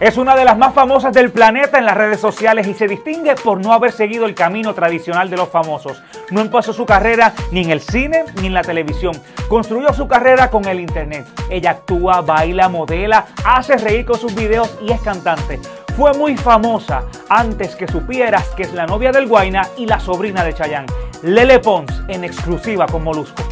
Es una de las más famosas del planeta en las redes sociales y se distingue por no haber seguido el camino tradicional de los famosos. No empezó su carrera ni en el cine ni en la televisión. Construyó su carrera con el internet. Ella actúa, baila, modela, hace reír con sus videos y es cantante. Fue muy famosa antes que supieras que es la novia del Guaina y la sobrina de Chayanne. Lele Pons en exclusiva con Molusco.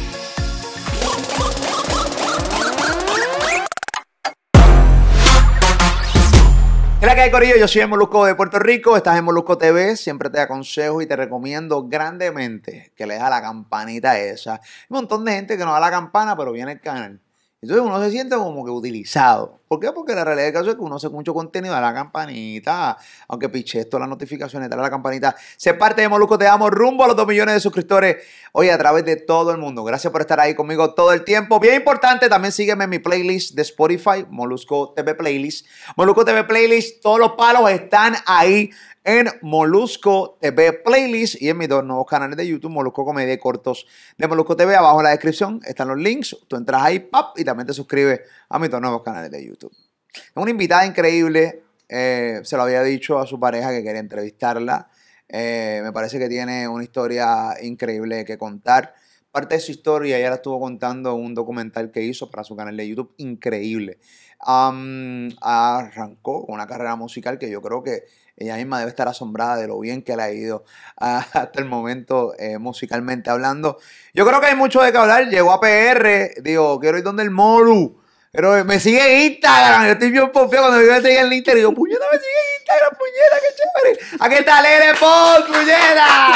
Que hay, Corillo? Yo soy el Molusco de Puerto Rico, estás en Molusco TV, siempre te aconsejo y te recomiendo grandemente que le des a la campanita esa. Hay un montón de gente que no da la campana, pero viene al canal. Entonces uno se siente como que utilizado. ¿Por qué? Porque la realidad del caso es que uno hace mucho contenido, da la campanita, aunque piche esto, las notificaciones, dale a la campanita. Sé parte de Molusco, te damos rumbo a los 2 millones de suscriptores. Oye, a través de todo el mundo. Gracias por estar ahí conmigo todo el tiempo. Bien importante, también sígueme en mi playlist de Spotify, Molusco TV Playlist. Molusco TV Playlist, todos los palos están ahí en Molusco TV Playlist y en mis dos nuevos canales de YouTube, Molusco Comedia Cortos de Molusco TV. Abajo en la descripción están los links. Tú entras ahí, y también te suscribes a mis dos nuevos canales de YouTube. Es una invitada increíble. eh, se lo había dicho a su pareja que quería entrevistarla. Eh, me parece que tiene una historia increíble que contar. Parte de su historia ella la estuvo contando un documental que hizo para su canal de YouTube, increíble. Am, arrancó con una carrera musical que yo creo que ella misma debe estar asombrada de lo bien que le ha ido hasta el momento eh, musicalmente hablando. Yo creo que hay mucho de qué hablar. Llegó a PR, digo, quiero ir donde el Moru. Pero me sigue en Instagram, yo estoy bien confiado cuando me sigue en el Instagram. Digo, puñeta, me sigue en Instagram, puñeta, qué chévere. Aquí está Lele Pons, puñeta.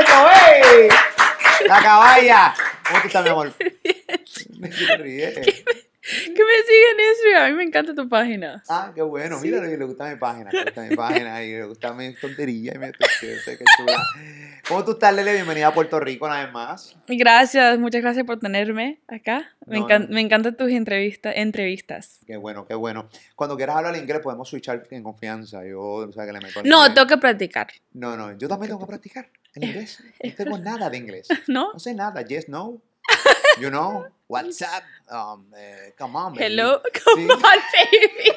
Eso, ey. La caballa. ¿Cómo tú estás, mi amor? Me ríe. Que me siguen en Instagram. A mí me encanta tu página. Ah, qué bueno. Mira, le gusta mi página, le gusta mi página y le gusta mi tontería y. ¿Cómo tú estás, Lele? Bienvenida a Puerto Rico una vez más. Gracias, muchas gracias por tenerme acá. Me, No, encan- no. me encantan tus entrevistas. entrevistas. Qué bueno, qué bueno. Cuando quieras hablar inglés podemos switchar en confianza. Yo, o sea, que le meto No, tengo que practicar. No, no, yo también tengo que practicar el inglés. No tengo nada de inglés. ¿No? No sé nada. Yes, no. You know. What's up? Um, eh, come on, baby. Hello. Sí. Come on, baby.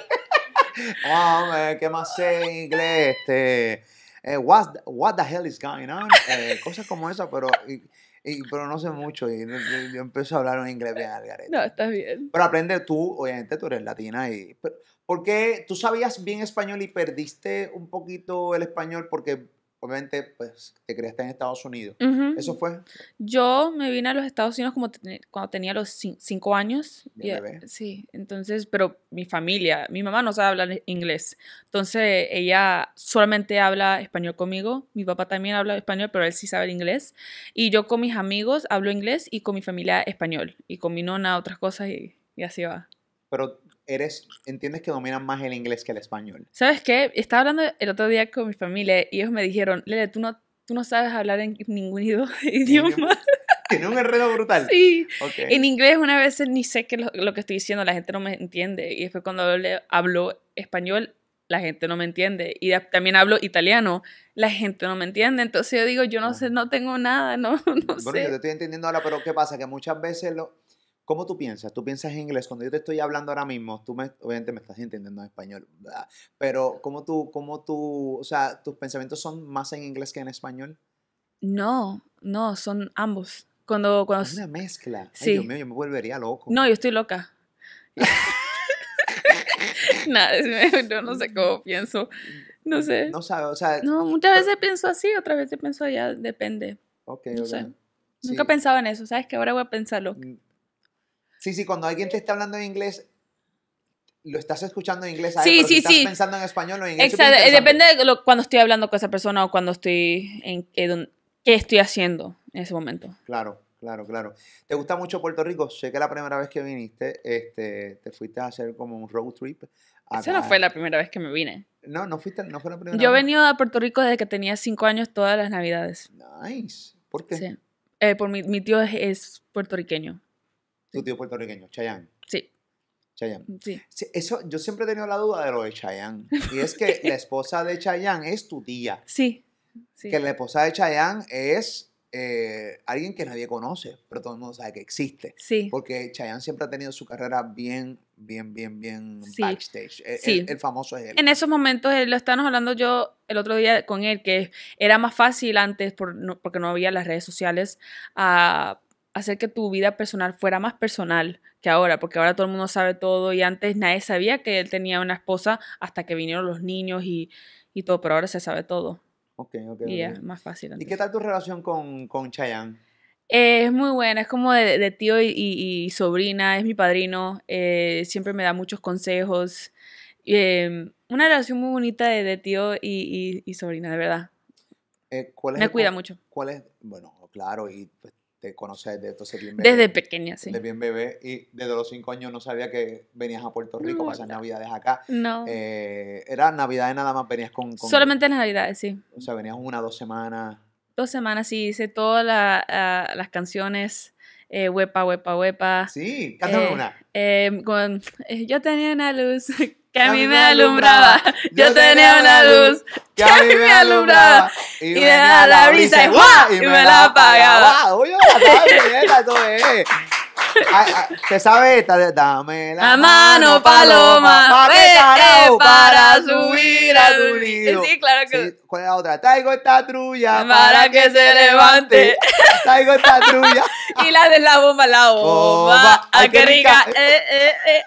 Um, eh, ¿Qué más sé en inglés? Este, eh, what, what the hell is going on? Eh, cosas como esas, pero, y- y- pero no sé mucho. Y yo, yo empiezo a hablar un inglés bien al garete. No, estás bien. Pero aprende tú, obviamente tú eres latina y... pero- ¿Por qué tú sabías bien español y perdiste un poquito el español? Porque obviamente pues te criaste en Estados Unidos. Ujú. ¿Eso fue? Yo me vine a los Estados Unidos como ten- cuando tenía los cin- cinco años. Y, bebé. Sí, entonces, pero mi familia, mi mamá no sabe hablar inglés. Entonces, ella solamente habla español conmigo. Mi papá también habla español, pero él sí sabe el inglés. Y yo con mis amigos hablo inglés y con mi familia español. Y con mi nona otras cosas y, y así va. Pero eres, entiendes que dominas más el inglés que el español. ¿Sabes qué? Estaba hablando el otro día con mi familia y ellos me dijeron, Lele, tú no, tú no sabes hablar en ningún idioma. Tiene un enredo brutal. Sí. Ok. En inglés una vez ni sé qué lo, lo que estoy diciendo, la gente no me entiende. Y después cuando hablo, hablo español, la gente no me entiende. Y también hablo italiano, la gente no me entiende. Entonces yo digo, yo no sé, no tengo nada, no, no Bueno, yo te sé. estoy entendiendo ahora, pero ¿qué pasa? Que muchas veces lo... ¿Cómo tú piensas? Tú piensas en inglés. Cuando yo te estoy hablando ahora mismo, tú me, obviamente me estás entendiendo en español, ¿verdad? pero ¿cómo tú, cómo tú, o sea, tus pensamientos son más en inglés que en español? No, no, son ambos. Cuando, cuando... Es una mezcla. Ay, Sí. Dios mío, yo me volvería loco. No, yo estoy loca. Nada, yo no sé cómo pienso. No sé. No sabes, o sea, No, muchas veces pienso así, otras veces pienso allá, depende. ok, no ok. sé. Sí. Nunca pensaba en eso, ¿sabes? Que ahora voy a pensarlo. Sí, sí, cuando alguien te está hablando en inglés, lo estás escuchando en inglés, ¿sabes? Sí, pero si sí, estás sí. pensando en español o en inglés. Exacto, eh, depende de lo- cuando estoy hablando con esa persona o cuando estoy en qué, don- qué estoy haciendo en ese momento. Claro, claro, claro. ¿Te gusta mucho Puerto Rico? Sé que la primera vez que viniste, este, te fuiste a hacer como un road trip. Esa acá. no fue la primera vez que me vine. No, no fuiste, no fue la primera Yo he vez. venido a Puerto Rico desde que tenía cinco años todas las navidades. Nice. ¿Por qué? Sí. Eh, por mi, mi tío es, es puertorriqueño. Tu tío puertorriqueño, Chayanne. Sí, Chayanne. sí. Eso, yo siempre he tenido la duda de lo de Chayanne. Y es que la esposa de Chayanne es tu tía. Sí. sí. Que la esposa de Chayanne es eh, alguien que nadie conoce, pero todo el mundo sabe que existe. Sí. Porque Chayanne siempre ha tenido su carrera bien, bien, bien, bien Sí. backstage. E- Sí. El, el famoso es él. En esos momentos, lo estábamos hablando yo el otro día con él, que era más fácil antes, por, no- porque no había las redes sociales, a hacer que tu vida personal fuera más personal que ahora, porque ahora todo el mundo sabe todo y antes nadie sabía que él tenía una esposa hasta que vinieron los niños y, y todo, pero ahora se sabe todo Ok, ok, y es más fácil. ¿Y antes. qué tal tu relación con, con Chayanne? Eh, es muy buena, es como de, de tío y, y- y sobrina, es mi padrino, eh, siempre me da muchos consejos. eh, una relación muy bonita de, de tío y, y- y sobrina, de verdad. Eh, ¿cuál es Me el cuida mucho. ¿Cuál es? Bueno, claro, y pues, te conoces desde entonces bien Desde bebé. pequeña, sí. Desde bien bebé. Y desde los cinco años no sabía que venías a Puerto Rico No, a pasar no. navidades acá. No. Eh, era navidades nada más, venías con, con- Solamente en las navidades, sí. O sea, venías una, dos semanas. Dos semanas, sí, hice todas la- ah, las canciones. Eh, huepa, huepa, huepa. Sí, cántame Eh, una. Eh, con, eh, yo tenía una luz que A mí me alumbraba. Yo tenía una luz que a mí me alumbraba. y me daba la brisa y y me la apagaba. Oye, la eso es. Ay, ay, ¿Te sabes esta de dame La mano paloma, ¿pa' qué carajo? eh, para subir a tu nido. Sí, claro que- Sí, ¿Cuál es la otra? Traigo esta trulla Para que se levante. Traigo esta trulla. Y la de la bomba, la bomba. Bomba. Ay, Ay, qué qué rica. rica. Eh, eh, eh.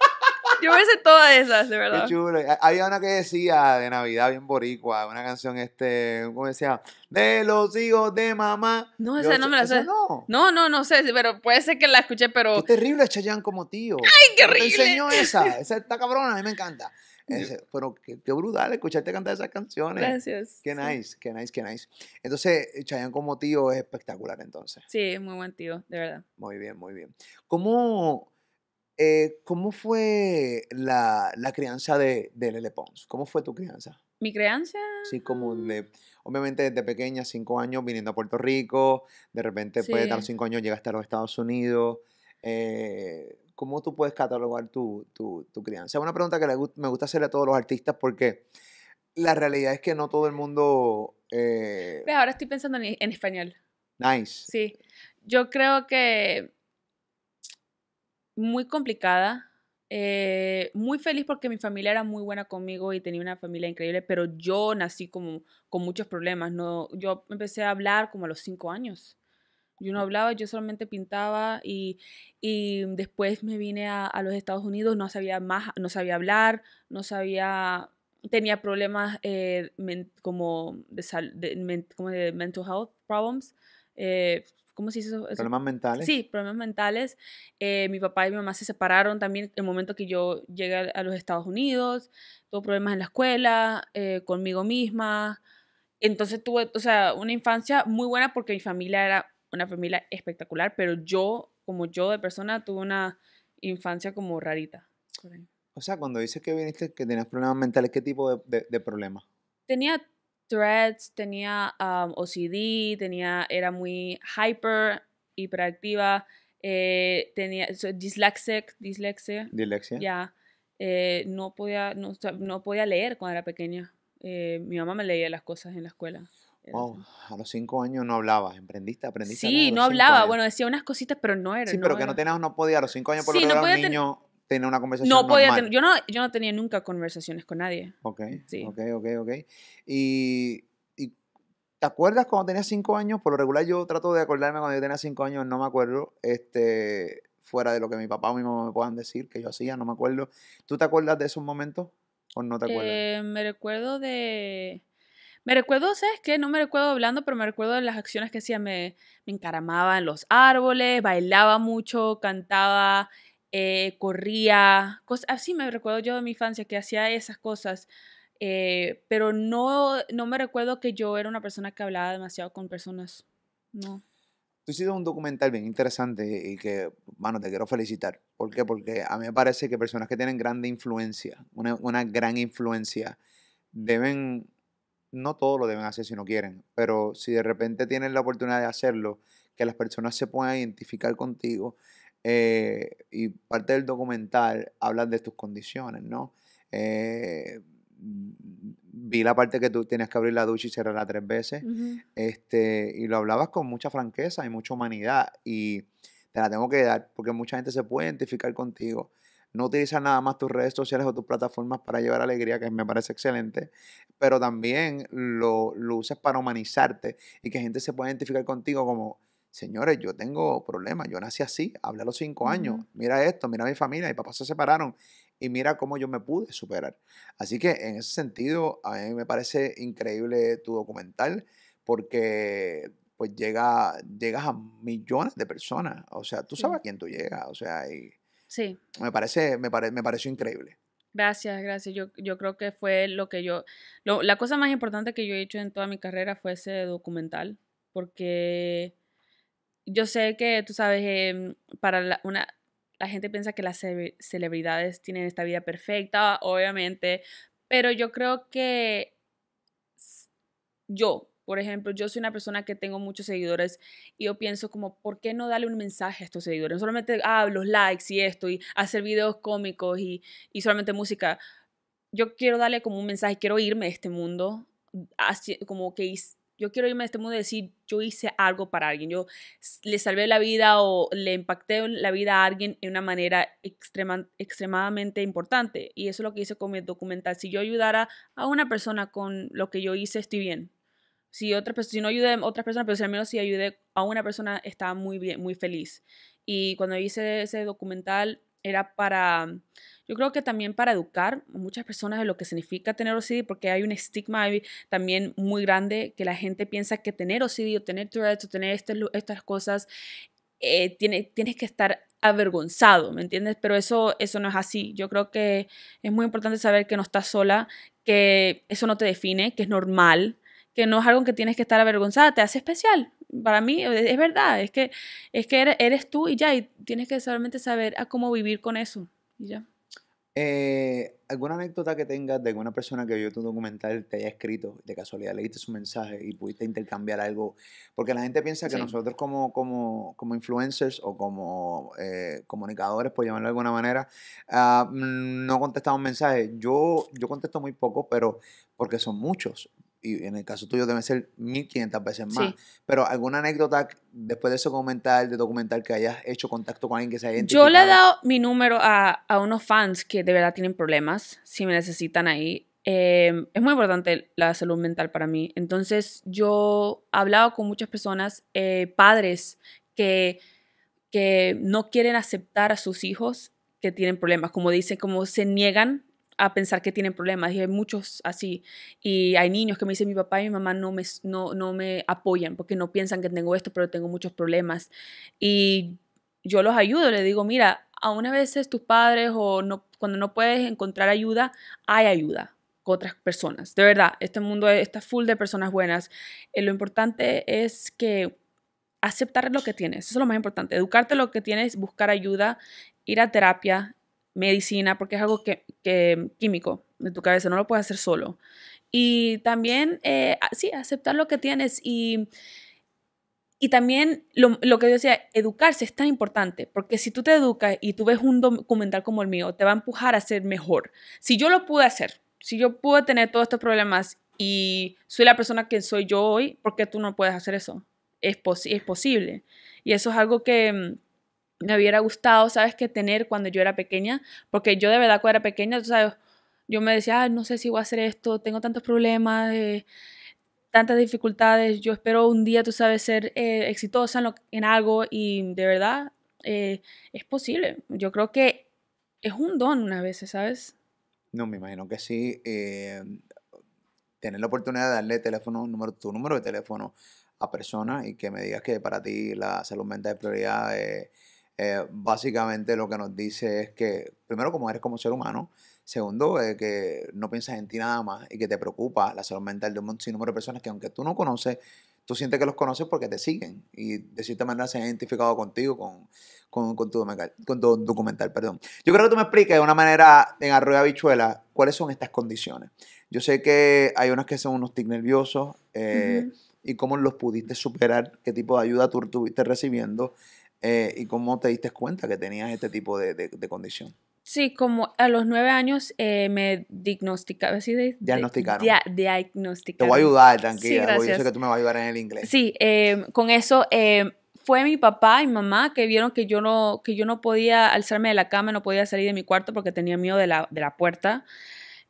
Yo me sé todas esas, de Qué verdad. chulo. Ha- Había una que decía de Navidad bien boricua, una canción este, ¿cómo decía? De los hijos de mamá. No, Yo esa no me la sé. no. No, no, no sé, pero puede ser que la escuché, pero. Qué terrible Chayanne como tío. ¡Ay, qué ¿No horrible! Te enseñó esa. Esa está cabrona, a mí me encanta. Ese- pero qué, qué brutal escucharte cantar esas canciones. Gracias. Qué sí. nice, qué nice, qué nice. Entonces, Chayanne como tío es espectacular entonces. Sí, es muy buen tío, de verdad. Muy bien, muy bien. ¿Cómo, eh, cómo fue la, la crianza de, de Lele Pons? ¿Cómo fue tu crianza? Mi crianza. Así como de, obviamente desde pequeña, cinco años, viniendo a Puerto Rico, de repente pues, a los Sí. cinco años llegaste a los Estados Unidos. eh, ¿Cómo tú puedes catalogar tu, tu, tu crianza? Es una pregunta que le me gusta hacerle a todos los artistas porque la realidad es que no todo el mundo... eh, Ahora estoy pensando en, en español. nice. Sí. Yo creo que muy complicada. Eh, muy feliz porque mi familia era muy buena conmigo y tenía una familia increíble, pero yo nací como con muchos problemas. No, yo empecé a hablar como a los cinco años. Yo no hablaba, yo solamente pintaba y, y después me vine a, a los Estados Unidos, no sabía más, no sabía hablar, no sabía, tenía problemas eh, men- como, de, de, men- como de mental health problems. eh, ¿Cómo se dice eso? Problemas mentales. Sí, problemas mentales. Eh, mi papá y mi mamá se separaron también el momento que yo llegué a, los Estados Unidos. Tuve problemas en la escuela, eh, conmigo misma. Entonces tuve, o sea, una infancia muy buena porque mi familia era una familia espectacular, pero yo, como yo de persona, tuve una infancia como rarita. O sea, cuando dices que viniste que tenías problemas mentales, ¿qué tipo de, de, de problemas? Tenía threats, tenía um, OCD, tenía, era muy hyper, hiperactiva, eh, tenía so, dyslexic, dislexia, ¿Dilexia? ya, eh, no, podía, no, no podía leer cuando era pequeña. Eh, mi mamá me leía las cosas en la escuela. Wow, a los cinco años no hablabas, emprendiste, aprendiste. Sí, no hablaba, años. bueno, decía unas cositas, pero no era. Sí, pero que era- no tenías, no podía, a los cinco años por Sí, lo no era un niño, tener una conversación No podía normal. tener, yo no, yo no tenía nunca conversaciones con nadie. Ok, Sí. ok, ok, ok. Y, y ¿te acuerdas cuando tenías cinco años? Por lo regular yo trato de acordarme cuando yo tenía cinco años, no me acuerdo, este, fuera de lo que mi papá o mi mamá me puedan decir que yo hacía, no me acuerdo. ¿Tú te acuerdas de esos momentos o no te acuerdas? Eh, me recuerdo de... Me recuerdo, ¿sabes qué? No me recuerdo hablando, pero me recuerdo de las acciones que hacía. Me, me encaramaba en los árboles, bailaba mucho, cantaba, eh, corría. Cosas, así me recuerdo yo de mi infancia, que hacía esas cosas. eh, pero no, no me recuerdo que yo era una persona que hablaba demasiado con personas. No. Tú hiciste un documental bien interesante y que, mano, te quiero felicitar. ¿Por qué? Porque a mí me parece que personas que tienen grande influencia, una, una gran influencia, deben, no todo lo deben hacer si no quieren, pero si de repente tienen la oportunidad de hacerlo, que las personas se puedan identificar contigo. Eh, y parte del documental habla de tus condiciones, ¿no? Eh, vi la parte que tú tienes que abrir la ducha y cerrarla tres veces. Este, y lo hablabas con mucha franqueza y mucha humanidad. Y te la tengo que dar porque mucha gente se puede identificar contigo. No utilizar nada más tus redes sociales o tus plataformas para llevar alegría, que me parece excelente, pero también lo, lo usas para humanizarte y que gente se pueda identificar contigo como, señores, yo tengo problemas, yo nací así, hablé a los cinco años, mira esto, mira mi familia, mi papá se separaron y mira cómo yo me pude superar. Así que en ese sentido, a mí me parece increíble tu documental porque pues llega, llegas a millones de personas. O sea, tú sabes Sí. a quién tú llegas. O sea, y Sí. me parece, me pare- me pareció increíble. Gracias, gracias. Yo, yo creo que fue lo que yo, lo- la cosa más importante que yo he hecho en toda mi carrera fue ese documental, porque yo sé que, tú sabes, em, para la, una, la gente piensa que las cele- celebridades tienen esta vida perfecta, obviamente, pero yo creo que yo, por ejemplo, yo soy una persona que tengo muchos seguidores y yo pienso como, ¿por qué no darle un mensaje a estos seguidores? No solamente, ah, los likes y esto, y hacer videos cómicos y, y solamente música. Yo quiero darle como un mensaje, quiero irme de este mundo, así, como que yo quiero irme de este mundo y decir, yo hice algo para alguien, yo le salvé la vida o le impacté la vida a alguien en una manera extrema, extremadamente importante. Y eso es lo que hice con mi documental. Si yo ayudara a una persona con lo que yo hice, estoy bien. Si, otra, si no ayudé a otras personas, pero si al menos si ayudé a una persona, estaba muy bien, muy feliz. Y cuando hice ese documental era para, yo creo que también para educar a muchas personas de lo que significa tener OCD, porque hay un estigma también muy grande que la gente piensa que tener OCD o tener Tourette o tener este estas cosas, eh, tiene, tienes que estar avergonzado, ¿me entiendes? Pero eso, eso no es así. Yo creo que es muy importante saber que no estás sola, que eso no te define, que es normal, que no es algo que tienes que estar avergonzada, te hace especial. Para mí es es verdad, es que, es que eres, eres tú y ya, y tienes que solamente saber a cómo vivir con eso. Y ya. Eh, ¿Alguna anécdota que tengas de alguna persona que vio tu documental te haya escrito, de casualidad leíste su mensaje y pudiste intercambiar algo? Porque la gente piensa que Sí. nosotros como, como, como influencers o como eh, comunicadores, por llamarlo de alguna manera, mm, no contestamos mensajes. Yo, yo contesto muy poco, pero porque son muchos. Y en el caso tuyo deben ser 1500 veces más. Sí. Pero alguna anécdota después de ese documental, de documental que hayas hecho contacto con alguien que se haya Yo le he dado mi número a, a unos fans que de verdad tienen problemas, si me necesitan ahí. Eh, es muy importante la salud mental para mí. Entonces, yo he hablado con muchas personas, eh, padres que, que no quieren aceptar a sus hijos que tienen problemas, como dicen, como se niegan a pensar que tienen problemas. Y hay muchos así. Y hay niños que me dicen, mi papá y mi mamá no me, no, no me apoyan porque no piensan que tengo esto, pero tengo muchos problemas. Y yo los ayudo, les digo, mira, a una veces tus padres o cuando no puedes encontrar ayuda, hay ayuda con otras personas. De verdad, este mundo está full de personas buenas. Eh, lo importante es que aceptar lo que tienes, eso es lo más importante, educarte lo que tienes, buscar ayuda, ir a terapia, medicina, porque es algo que, químico de tu cabeza, no lo puedes hacer solo. Y también, eh, sí, aceptar lo que tienes y, y también lo, lo que yo decía, educarse es tan importante, porque si tú te educas y tú ves un documental como el mío, te va a empujar a ser mejor. Si yo lo pude hacer, si yo pude tener todos estos problemas y soy la persona que soy yo hoy, ¿por qué tú no puedes hacer eso? Es, posi- es posible. Y eso es algo que me hubiera gustado, ¿sabes? Que tener cuando yo era pequeña, porque yo de verdad cuando era pequeña, tú sabes, yo me decía, "Ay, no sé si voy a hacer esto, tengo tantos problemas, eh, tantas dificultades, yo espero un día, tú sabes, ser eh, exitosa en, algo y de verdad eh, es posible. Yo creo que es un don una vez, ¿sabes? No, me imagino que sí. tener la oportunidad de darle teléfono, número, tu número de teléfono a personas y que me digas que para ti la salud mental es prioridad. Eh, básicamente lo que nos dice es que, primero, como eres como ser humano, segundo, eh, que no piensas en ti nada más y que te preocupa la salud mental de un sinnúmero de personas que aunque tú no conoces, tú sientes que los conoces porque te siguen y de cierta manera se han identificado contigo, con, con, con tu, documental, con tu documental. Perdón. Yo creo que tú me expliques de una manera en Arroyo Habichuela cuáles son estas condiciones. Yo sé que hay unas que son unos tics nerviosos eh, y cómo los pudiste superar, qué tipo de ayuda tú estuviste recibiendo eh, y cómo te diste cuenta que tenías este tipo de, de- de condición. Sí, como a los nueve años eh, me diagnosticaron. ¿sí? De- Diagnosticaron. dia- Te diagnosticaron. voy a ayudar, Sí, tranquila. porque yo sé que tú me vas a ayudar en el inglés. Sí, eh, con eso eh, fue mi papá y mamá que vieron que yo no que yo no podía alzarme de la cama, no podía salir de mi cuarto porque tenía miedo de la, de la puerta.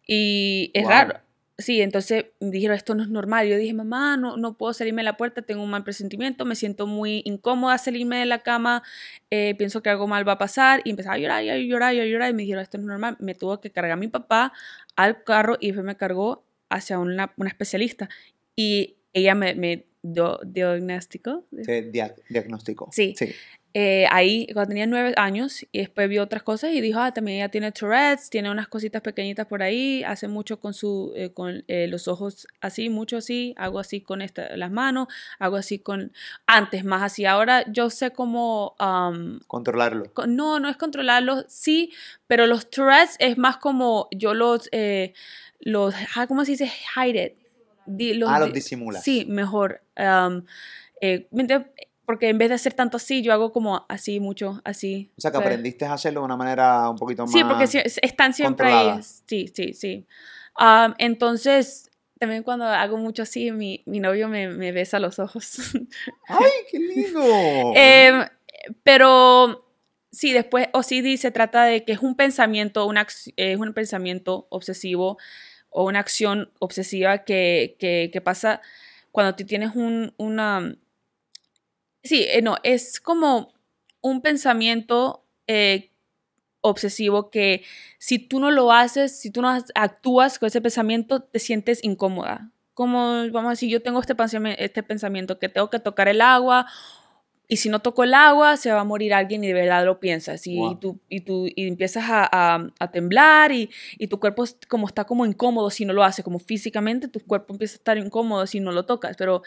Y es Wow. raro. Sí, entonces me dijeron, esto no es normal. Yo dije, mamá, no, no puedo salirme de la puerta, tengo un mal presentimiento, me siento muy incómoda salirme de la cama, eh, pienso que algo mal va a pasar. Y empezaba a llorar, y a llorar, y a llorar. Y me dijeron, esto no es normal. Me tuvo que cargar mi papá al carro y me cargó hacia una, una especialista. Y ella me, me dio- diagnosticó. Te dia- diagnosticó. Sí. Eh, ahí cuando tenía nueve años y después vio otras cosas y dijo, ah, también ella tiene Tourette's, tiene unas cositas pequeñitas por ahí, hace mucho con, su, eh, con eh, los ojos así, mucho así, hago así con esta, las manos, hago así con, antes más así, ahora yo sé cómo, am, Controlarlo. co- no, no es controlarlos, sí, pero los Tourette's es más como yo los, eh, los, ah, ¿cómo se dice? Hide it. Di- ah, los di- disimulas. Sí, mejor. eh, ¿me entiendes? Porque en vez de hacer tanto así, yo hago como así, mucho, así. O sea, que ¿sabes? aprendiste a hacerlo de una manera un poquito más... Sí, porque es- están siempre ahí. Sí, sí, sí. Am, entonces, también cuando hago mucho así, mi, mi novio me, me besa los ojos. ¡Ay, qué lindo! Em, pero sí, después OCD se trata de que es un pensamiento, una, ac- es un pensamiento obsesivo o una acción obsesiva que, que, que pasa cuando tú tienes un, una... Sí, eh, no, es como un pensamiento eh, obsesivo que si tú no lo haces, si tú no actúas con ese pensamiento, te sientes incómoda. Como, vamos a decir, yo tengo este pensamiento, este pensamiento que tengo que tocar el agua y si no toco el agua, se va a morir alguien y de verdad lo piensas. Y, Wow. y tú, y, tú, y empiezas a, a- a temblar y, y tu cuerpo como está como incómodo si no lo haces, como físicamente tu cuerpo empieza a estar incómodo si no lo tocas. Pero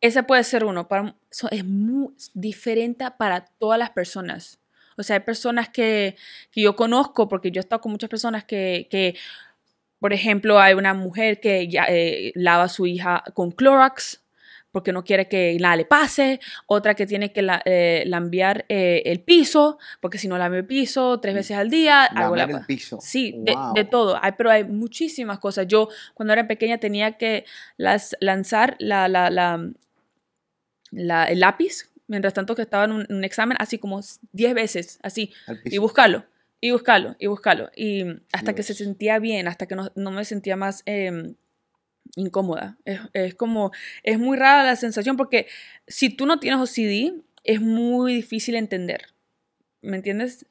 ese puede ser uno. Para, es muy diferente para todas las personas. O sea, hay personas que, que yo conozco, porque yo he estado con muchas personas que, que por ejemplo, hay una mujer que ya, eh, lava a su hija con Clorox porque no quiere que nada le pase, otra que tiene que la, eh, lambear eh, el piso, porque si no lame el piso tres veces al día, algo le el piso. Sí, de, todo. Hay, pero hay muchísimas cosas. Yo, cuando era pequeña, tenía que las, lanzar la, la, la, la- el lápiz, mientras tanto que estaba en un, un examen, así como 10 veces, así, y buscarlo, y buscarlo, y buscarlo. Y hasta que se Dios. sentía bien, hasta que no, no me sentía más eh, incómoda. Es, es como, es muy rara la sensación porque si tú no tienes OCD, es muy difícil entender. ¿Me entiendes?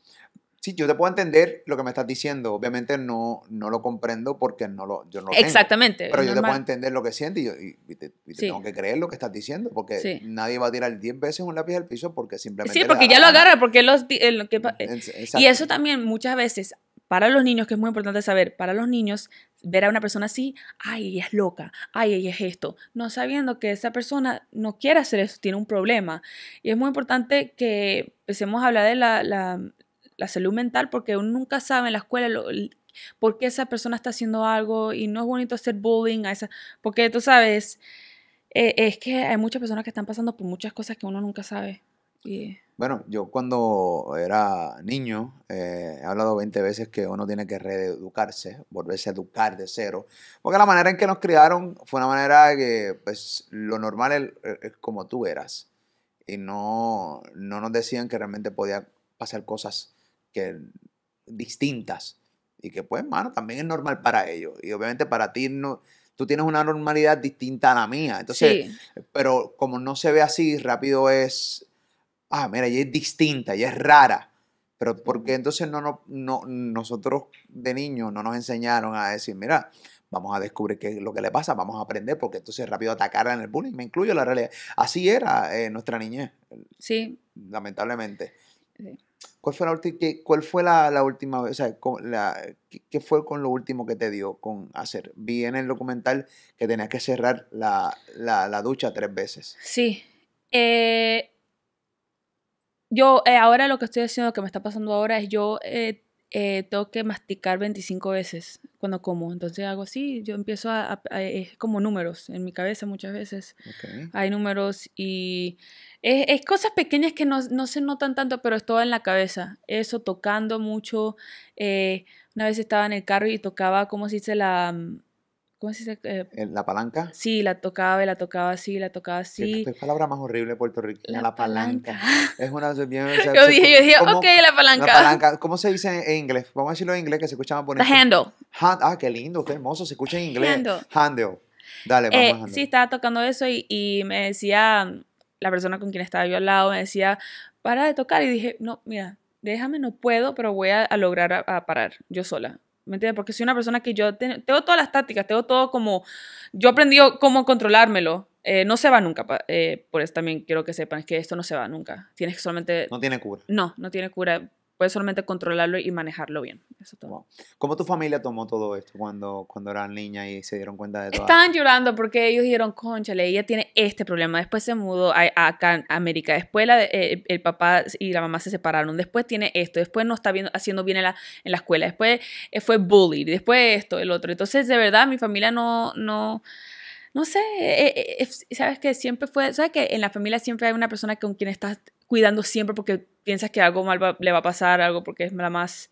Sí, yo te puedo entender lo que me estás diciendo. Obviamente no, no lo comprendo porque no lo, yo no lo tengo. Exactamente. Pero yo te puedo entender lo que sientes y, yo- y- y te, y te Sí. tengo que creer lo que estás diciendo porque Sí. nadie va a tirar 10 veces un lápiz al piso porque simplemente. Sí, porque ya lo agarra, porque los, eh, lo que eh, Y eso también muchas veces, para los niños, que es muy importante saber, para los niños, ver a una persona así, ay, ella es loca, ay, ella es esto, no sabiendo que esa persona no quiere hacer eso, tiene un problema. Y es muy importante que empecemos a hablar de la, la- la salud mental porque uno nunca sabe en la escuela lo- por qué esa persona está haciendo algo y no es bonito hacer bullying a esa, porque tú sabes, eh, es que hay muchas personas que están pasando por muchas cosas que uno nunca sabe. Y, Bueno, yo cuando era niño eh, he hablado 20 veces que uno tiene que reeducarse, volverse a educar de cero, porque la manera en que nos criaron fue una manera que pues lo normal es, es como tú eras y no, no nos decían que realmente podía pasar cosas que distintas y que pues, mano, también es normal para ellos y obviamente para ti no, tú tienes una normalidad distinta a la mía, entonces sí, pero como no se ve así, rápido es, ah, mira, ella es distinta, ella es rara. Pero porque entonces no, no, no, nosotros de niños no nos enseñaron a decir, mira, vamos a descubrir qué es lo que le pasa, vamos a aprender, porque entonces rápido atacarla en el bullying, me incluyo la realidad. Así era eh, nuestra niñez, sí, lamentablemente. Sí. ¿Cuál fue la, ulti- qué- fue la, última vez? O sea, con ¿qué, fue con lo último que te dio con hacer? Vi en el documental que tenías que cerrar la, la, la ducha tres veces. Sí. Eh, yo eh, ahora lo que estoy haciendo, que me está pasando ahora, es yo eh, eh, tengo que masticar 25 veces cuando como. Entonces hago así, yo empiezo a, a- es como números en mi cabeza muchas veces. Ok. Hay números y es, es cosas pequeñas que no, no se notan tanto, pero es todo en la cabeza. Eso, tocando mucho. eh, una vez estaba en el carro y tocaba, ¿cómo se dice? La... ¿Cómo se dice? Eh, La palanca. sí, la tocaba y la tocaba así, la tocaba Qué- así. Qué, palabra más horrible puertorriqueña, la, La palanca. Es una bien. o sea, Yo dije, yo dije, ¿cómo- ok, la La palanca. palanca, ¿cómo se dice en inglés? Vamos a decirlo en inglés que se escucha más The bonito. handle. Hand- ah, qué lindo, qué hermoso, se escucha en inglés. Handle. Handle. Dale, vamos Eh, a handle. sí, estaba tocando eso y, y me decía, la persona con quien estaba yo al lado, me decía, para de tocar. Y dije, no, mira, déjame, no puedo, pero voy a, a lograr a, a parar yo sola. ¿Me entiendes? Porque soy una persona que yo te- tengo todas las tácticas, tengo todo como, yo aprendí cómo controlármelo. Eh, no se va nunca, eh, por eso también quiero que sepan que esto no se va nunca. Tienes que solamente, No tiene cura. no, no tiene cura, puedes solamente controlarlo y manejarlo bien. Eso todo. Wow. ¿Cómo tu familia tomó todo esto cuando, cuando eran niñas y se dieron cuenta de todo? Estaban llorando porque ellos dijeron, conchale, ella tiene este problema. Después se mudó a, acá a América. Después la de- eh, el papá y la mamá se separaron. Después tiene esto. Después no está viendo, haciendo bien en la, en la escuela. Después eh, fue bullied. Después esto, el otro. Entonces, de verdad, mi familia no... no no sé, eh, eh, eh, sabes que siempre fue, sabes que en la familia siempre hay una persona con quien estás cuidando siempre porque piensas que algo mal va- le va a pasar, algo porque es la más,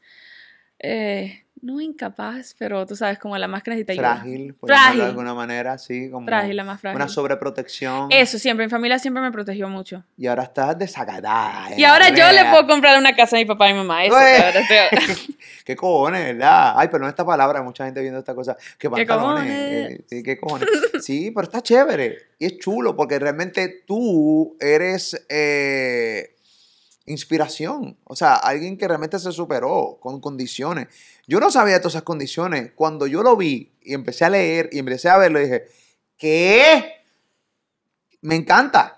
eh, no incapaz, pero tú sabes, como la más que. Frágil, por Frágil. de alguna manera, sí, como Frágil, la más frágil. una sobreprotección. Eso siempre, mi familia siempre me protegió mucho. Y ahora estás desacatada. Y ahora yo le puedo comprar una casa a mi papá y mi mamá. Eso, estoy- ¿Qué cojones, verdad? Ay, pero no esta palabra, hay mucha gente viendo esta cosa. ¿Qué ¿Qué pantalones? cojones? Eh, sí, ¿qué cojones? Sí, pero está chévere. Y es chulo porque realmente tú eres eh, inspiración. O sea, alguien que realmente se superó con condiciones. Yo no sabía todas esas condiciones. Cuando yo lo vi y empecé a leer y empecé a verlo, dije, ¿qué? Me encanta.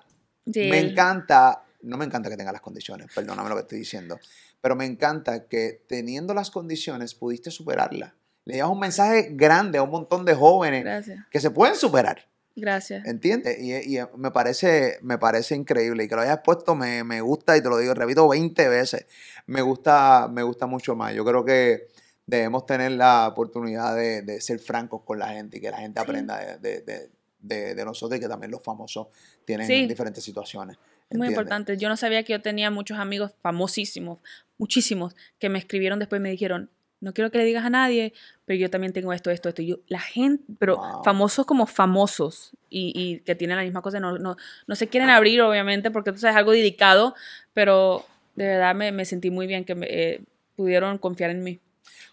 Sí, Me encanta, no me encanta que tenga las condiciones, perdóname lo que estoy diciendo, pero me encanta que teniendo las condiciones pudiste superarlas. Le llevas un mensaje grande a un montón de jóvenes Gracias, que se pueden superar, gracias. ¿entiendes? Y, y me, parece, me parece increíble y que lo hayas puesto me, me gusta y te lo digo, repito 20 veces, me gusta, me gusta mucho más. Yo creo que debemos tener la oportunidad de, de ser francos con la gente y que la gente Sí. aprenda de, de- de- de- de nosotros y que también los famosos tienen Sí. diferentes situaciones. Muy importante. Yo no sabía que yo tenía muchos amigos famosísimos, muchísimos, que me escribieron después y me dijeron, no quiero que le digas a nadie, pero yo también tengo esto, esto, esto. Yo, la gente, pero Wow. famosos como famosos y, y que tienen la misma cosa, no, no, no se quieren abrir, obviamente, porque tú sabes, algo delicado, pero de verdad me, me sentí muy bien que me, eh, pudieron confiar en mí.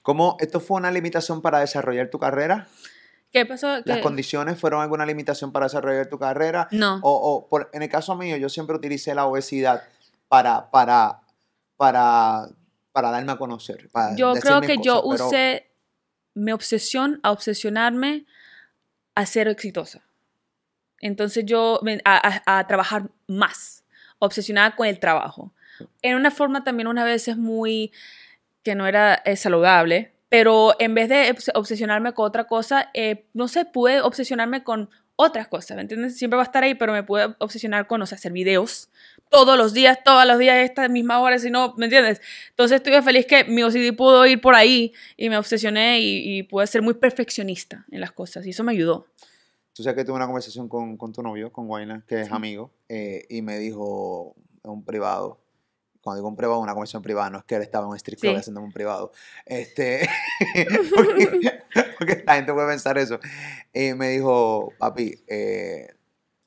¿Cómo esto fue una limitación para desarrollar tu carrera? ¿Qué pasó? ¿Las ¿Qué? condiciones fueron alguna limitación para desarrollar tu carrera? No. O, o por- en el caso mío, yo siempre utilicé la obesidad para, para, para, para darme a conocer. para Yo creo que yo pero- usé mi obsesión a obsesionarme a ser exitosa. Entonces yo a, a- a trabajar más, obsesionada con el trabajo. En una forma también una vez es muy que no era eh, saludable, pero en vez de obs- obsesionarme con otra cosa, eh, no sé, pude obsesionarme con otras cosas, ¿me entiendes? Siempre va a estar ahí, pero me pude obsesionar con, o sea, hacer videos todos los días, todos los días, a esta misma hora, si no, ¿me entiendes? Entonces estuve feliz que mi OCD pudo ir por ahí y me obsesioné y, y pude ser muy perfeccionista en las cosas y eso me ayudó. Tú sabes que tuve una conversación con, con tu novio, con Guayna, que es amigo, eh, y me dijo en un privado, cuando digo un privado, una conversación privada, no es que él estaba en un strip club Sí. haciendo un privado, este, porque, porque la gente puede pensar eso. Eh, me dijo, papi, eh,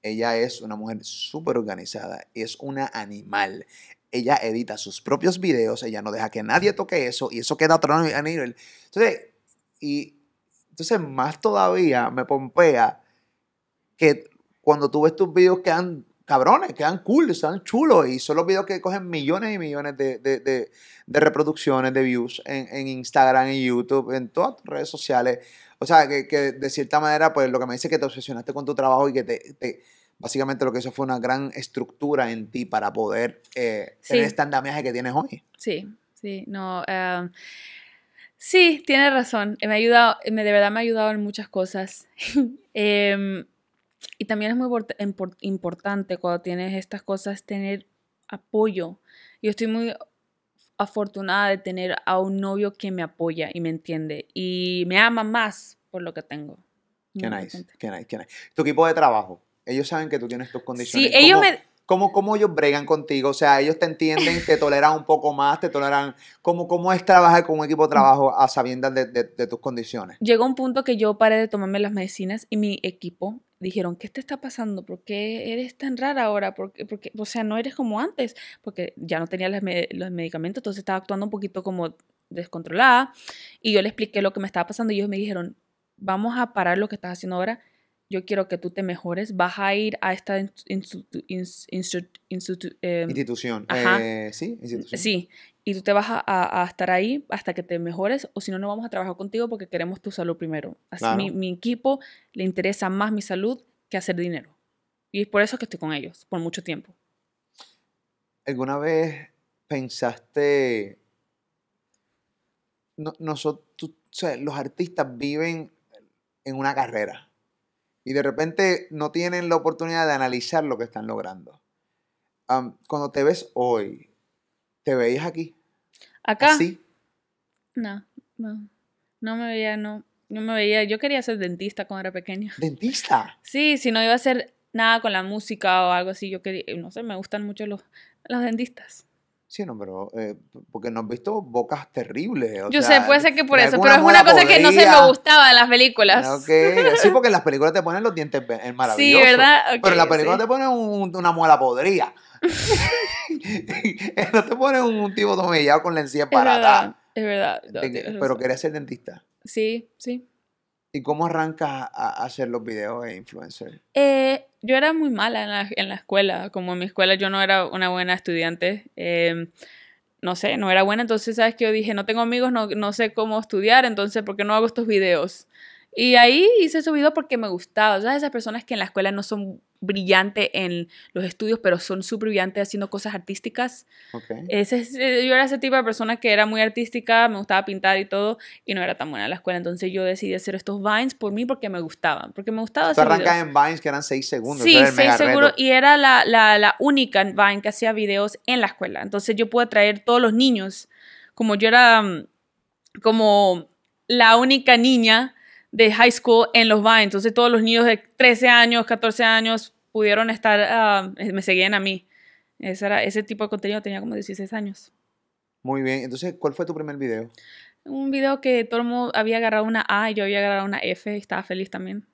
ella es una mujer súper organizada es una animal. Ella edita sus propios videos, ella no deja que nadie toque eso y eso queda a otro nivel. Entonces, y entonces más todavía me pompea que cuando tú ves tus videos quedan cabrones, quedan cool, están chulos y son los videos que cogen millones y millones de, reproducciones, de views en, Instagram, en YouTube, en todas tus redes sociales. O sea, que, de cierta manera, pues lo que me dice es que te obsesionaste con tu trabajo y que te- básicamente lo que hizo fue una gran estructura en ti para poder eh, tener Sí. este andamiaje que tienes hoy. Sí, sí, no. em, sí, tiene razón. Me ha ayudado, me, de verdad me ha ayudado en muchas cosas. Em, y también es muy import- impor- importante cuando tienes estas cosas tener apoyo. Yo estoy muy afortunada de tener a un novio que me apoya y me entiende y me ama más por lo que tengo. Qué nice, qué nice, qué nice. Tu equipo de trabajo, ellos saben que tú tienes tus condiciones. Sí, ellos ¿Cómo, me... ¿Cómo, cómo ellos bregan contigo? O sea, ellos te entienden, te toleran un poco más, te toleran... ¿Cómo, cómo es trabajar con un equipo de trabajo a sabiendas de, de- de tus condiciones? Llegó un punto que yo paré de tomarme las medicinas y mi equipo dijeron, ¿qué te está pasando? ¿Por qué eres tan rara ahora? ¿Por qué- por qué- o sea, no eres como antes, porque ya no tenía me- los medicamentos, entonces estaba actuando un poquito como descontrolada. Y yo le expliqué lo que me estaba pasando y ellos me dijeron, vamos a parar lo que estás haciendo ahora. Yo quiero que tú te mejores. Vas a ir a esta institu- ins- institu- institu- em, Institución. ajá. Eh, sí, institución. Sí, y tú te vas a, a- a estar ahí hasta que te mejores o si no, no vamos a trabajar contigo porque queremos tu salud primero. Así Claro. mi, mi equipo le interesa más mi salud que hacer dinero. Y es por eso que estoy con ellos, por mucho tiempo. ¿Alguna vez pensaste... No, nosotros, los artistas viven en una carrera y de repente no tienen la oportunidad de analizar lo que están logrando. Am, cuando te ves hoy, ¿te veías aquí? Acá, Así. no, no, no me veía, no, no me veía. Yo quería ser dentista cuando era pequeña. Dentista. Sí, si no iba a hacer nada con la música o algo así, yo quería, no sé, me gustan mucho los, los dentistas. Sí, no, pero eh, porque no has visto bocas terribles. o Yo sea, sé, puede ser que por eso, pero es una cosa que no se me gustaba en las películas. Ok, Sí, porque en las películas te ponen los dientes be- es Sí. ¿verdad? Pero en la Ok, película sí. te ponen un- una muela podrida. no te ponen un tipo tomillado con la encía Es para verdad, es verdad. no, De Pero razón. quería ser dentista. Sí, sí. ¿Y cómo arrancas a, hacer los videos de influencer? Eh, yo era muy mala en la, escuela. Como en mi escuela yo no era una buena estudiante. eh, no sé, no era buena. Entonces, ¿sabes que Yo dije, no tengo amigos, no, no sé cómo estudiar, entonces, ¿por qué no hago estos videos? Y ahí hice ese video porque me gustaba. ¿Sabes? Esas personas que en la escuela no son brillantes en los estudios, pero son súper brillantes haciendo cosas artísticas. Ese, eh, yo era ese tipo de persona que era muy artística, me gustaba pintar y todo, y no era tan buena en la escuela. Entonces yo decidí hacer estos vines por mí porque me gustaban, porque me gustaba Tú hacer arrancas videos. en Vines que eran 6 segundos. Sí, ese era el sí, mega seguro. reto. Y era la, la, la única Vine que hacía videos en la escuela. Entonces yo pude traer todos los niños. Como yo era mm, como la única niña de high school en los Vines. Entonces todos los niños de 13 años, 14 años pudieron estar, ah, me seguían a mí. Ese, era, ese tipo de contenido tenía como 16 años. Muy bien. Entonces, ¿cuál fue tu primer video? Un video que todo el mundo había agarrado una A y yo había agarrado una F y estaba feliz también.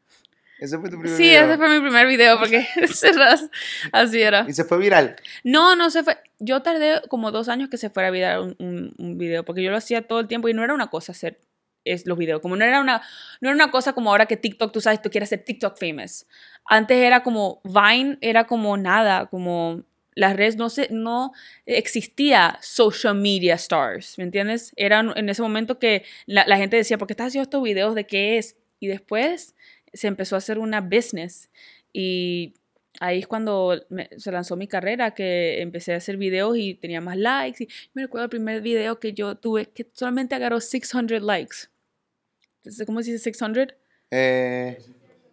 Ese fue tu primer Sí, video. ese fue mi primer video porque así era. Y se fue viral. No, no se fue. Yo tardé como dos años que se fuera a virar un, un- un video, porque yo lo hacía todo el tiempo y no era una cosa hacer es los videos, como no era una no era una cosa como ahora que TikTok, tú sabes, tú quieres ser TikTok famous. Antes era como Vine, era como nada, como las redes no se no existía social media stars, ¿me entiendes? Era en ese momento que la, gente decía, ¿por qué estás haciendo estos videos? ¿De qué es? Y después se empezó a hacer una business y ahí es cuando se lanzó mi carrera, que empecé a hacer videos y tenía más likes. Y me recuerdo el primer video que yo tuve que solamente agarró 600 likes. ¿Cómo se dice 600? Eh,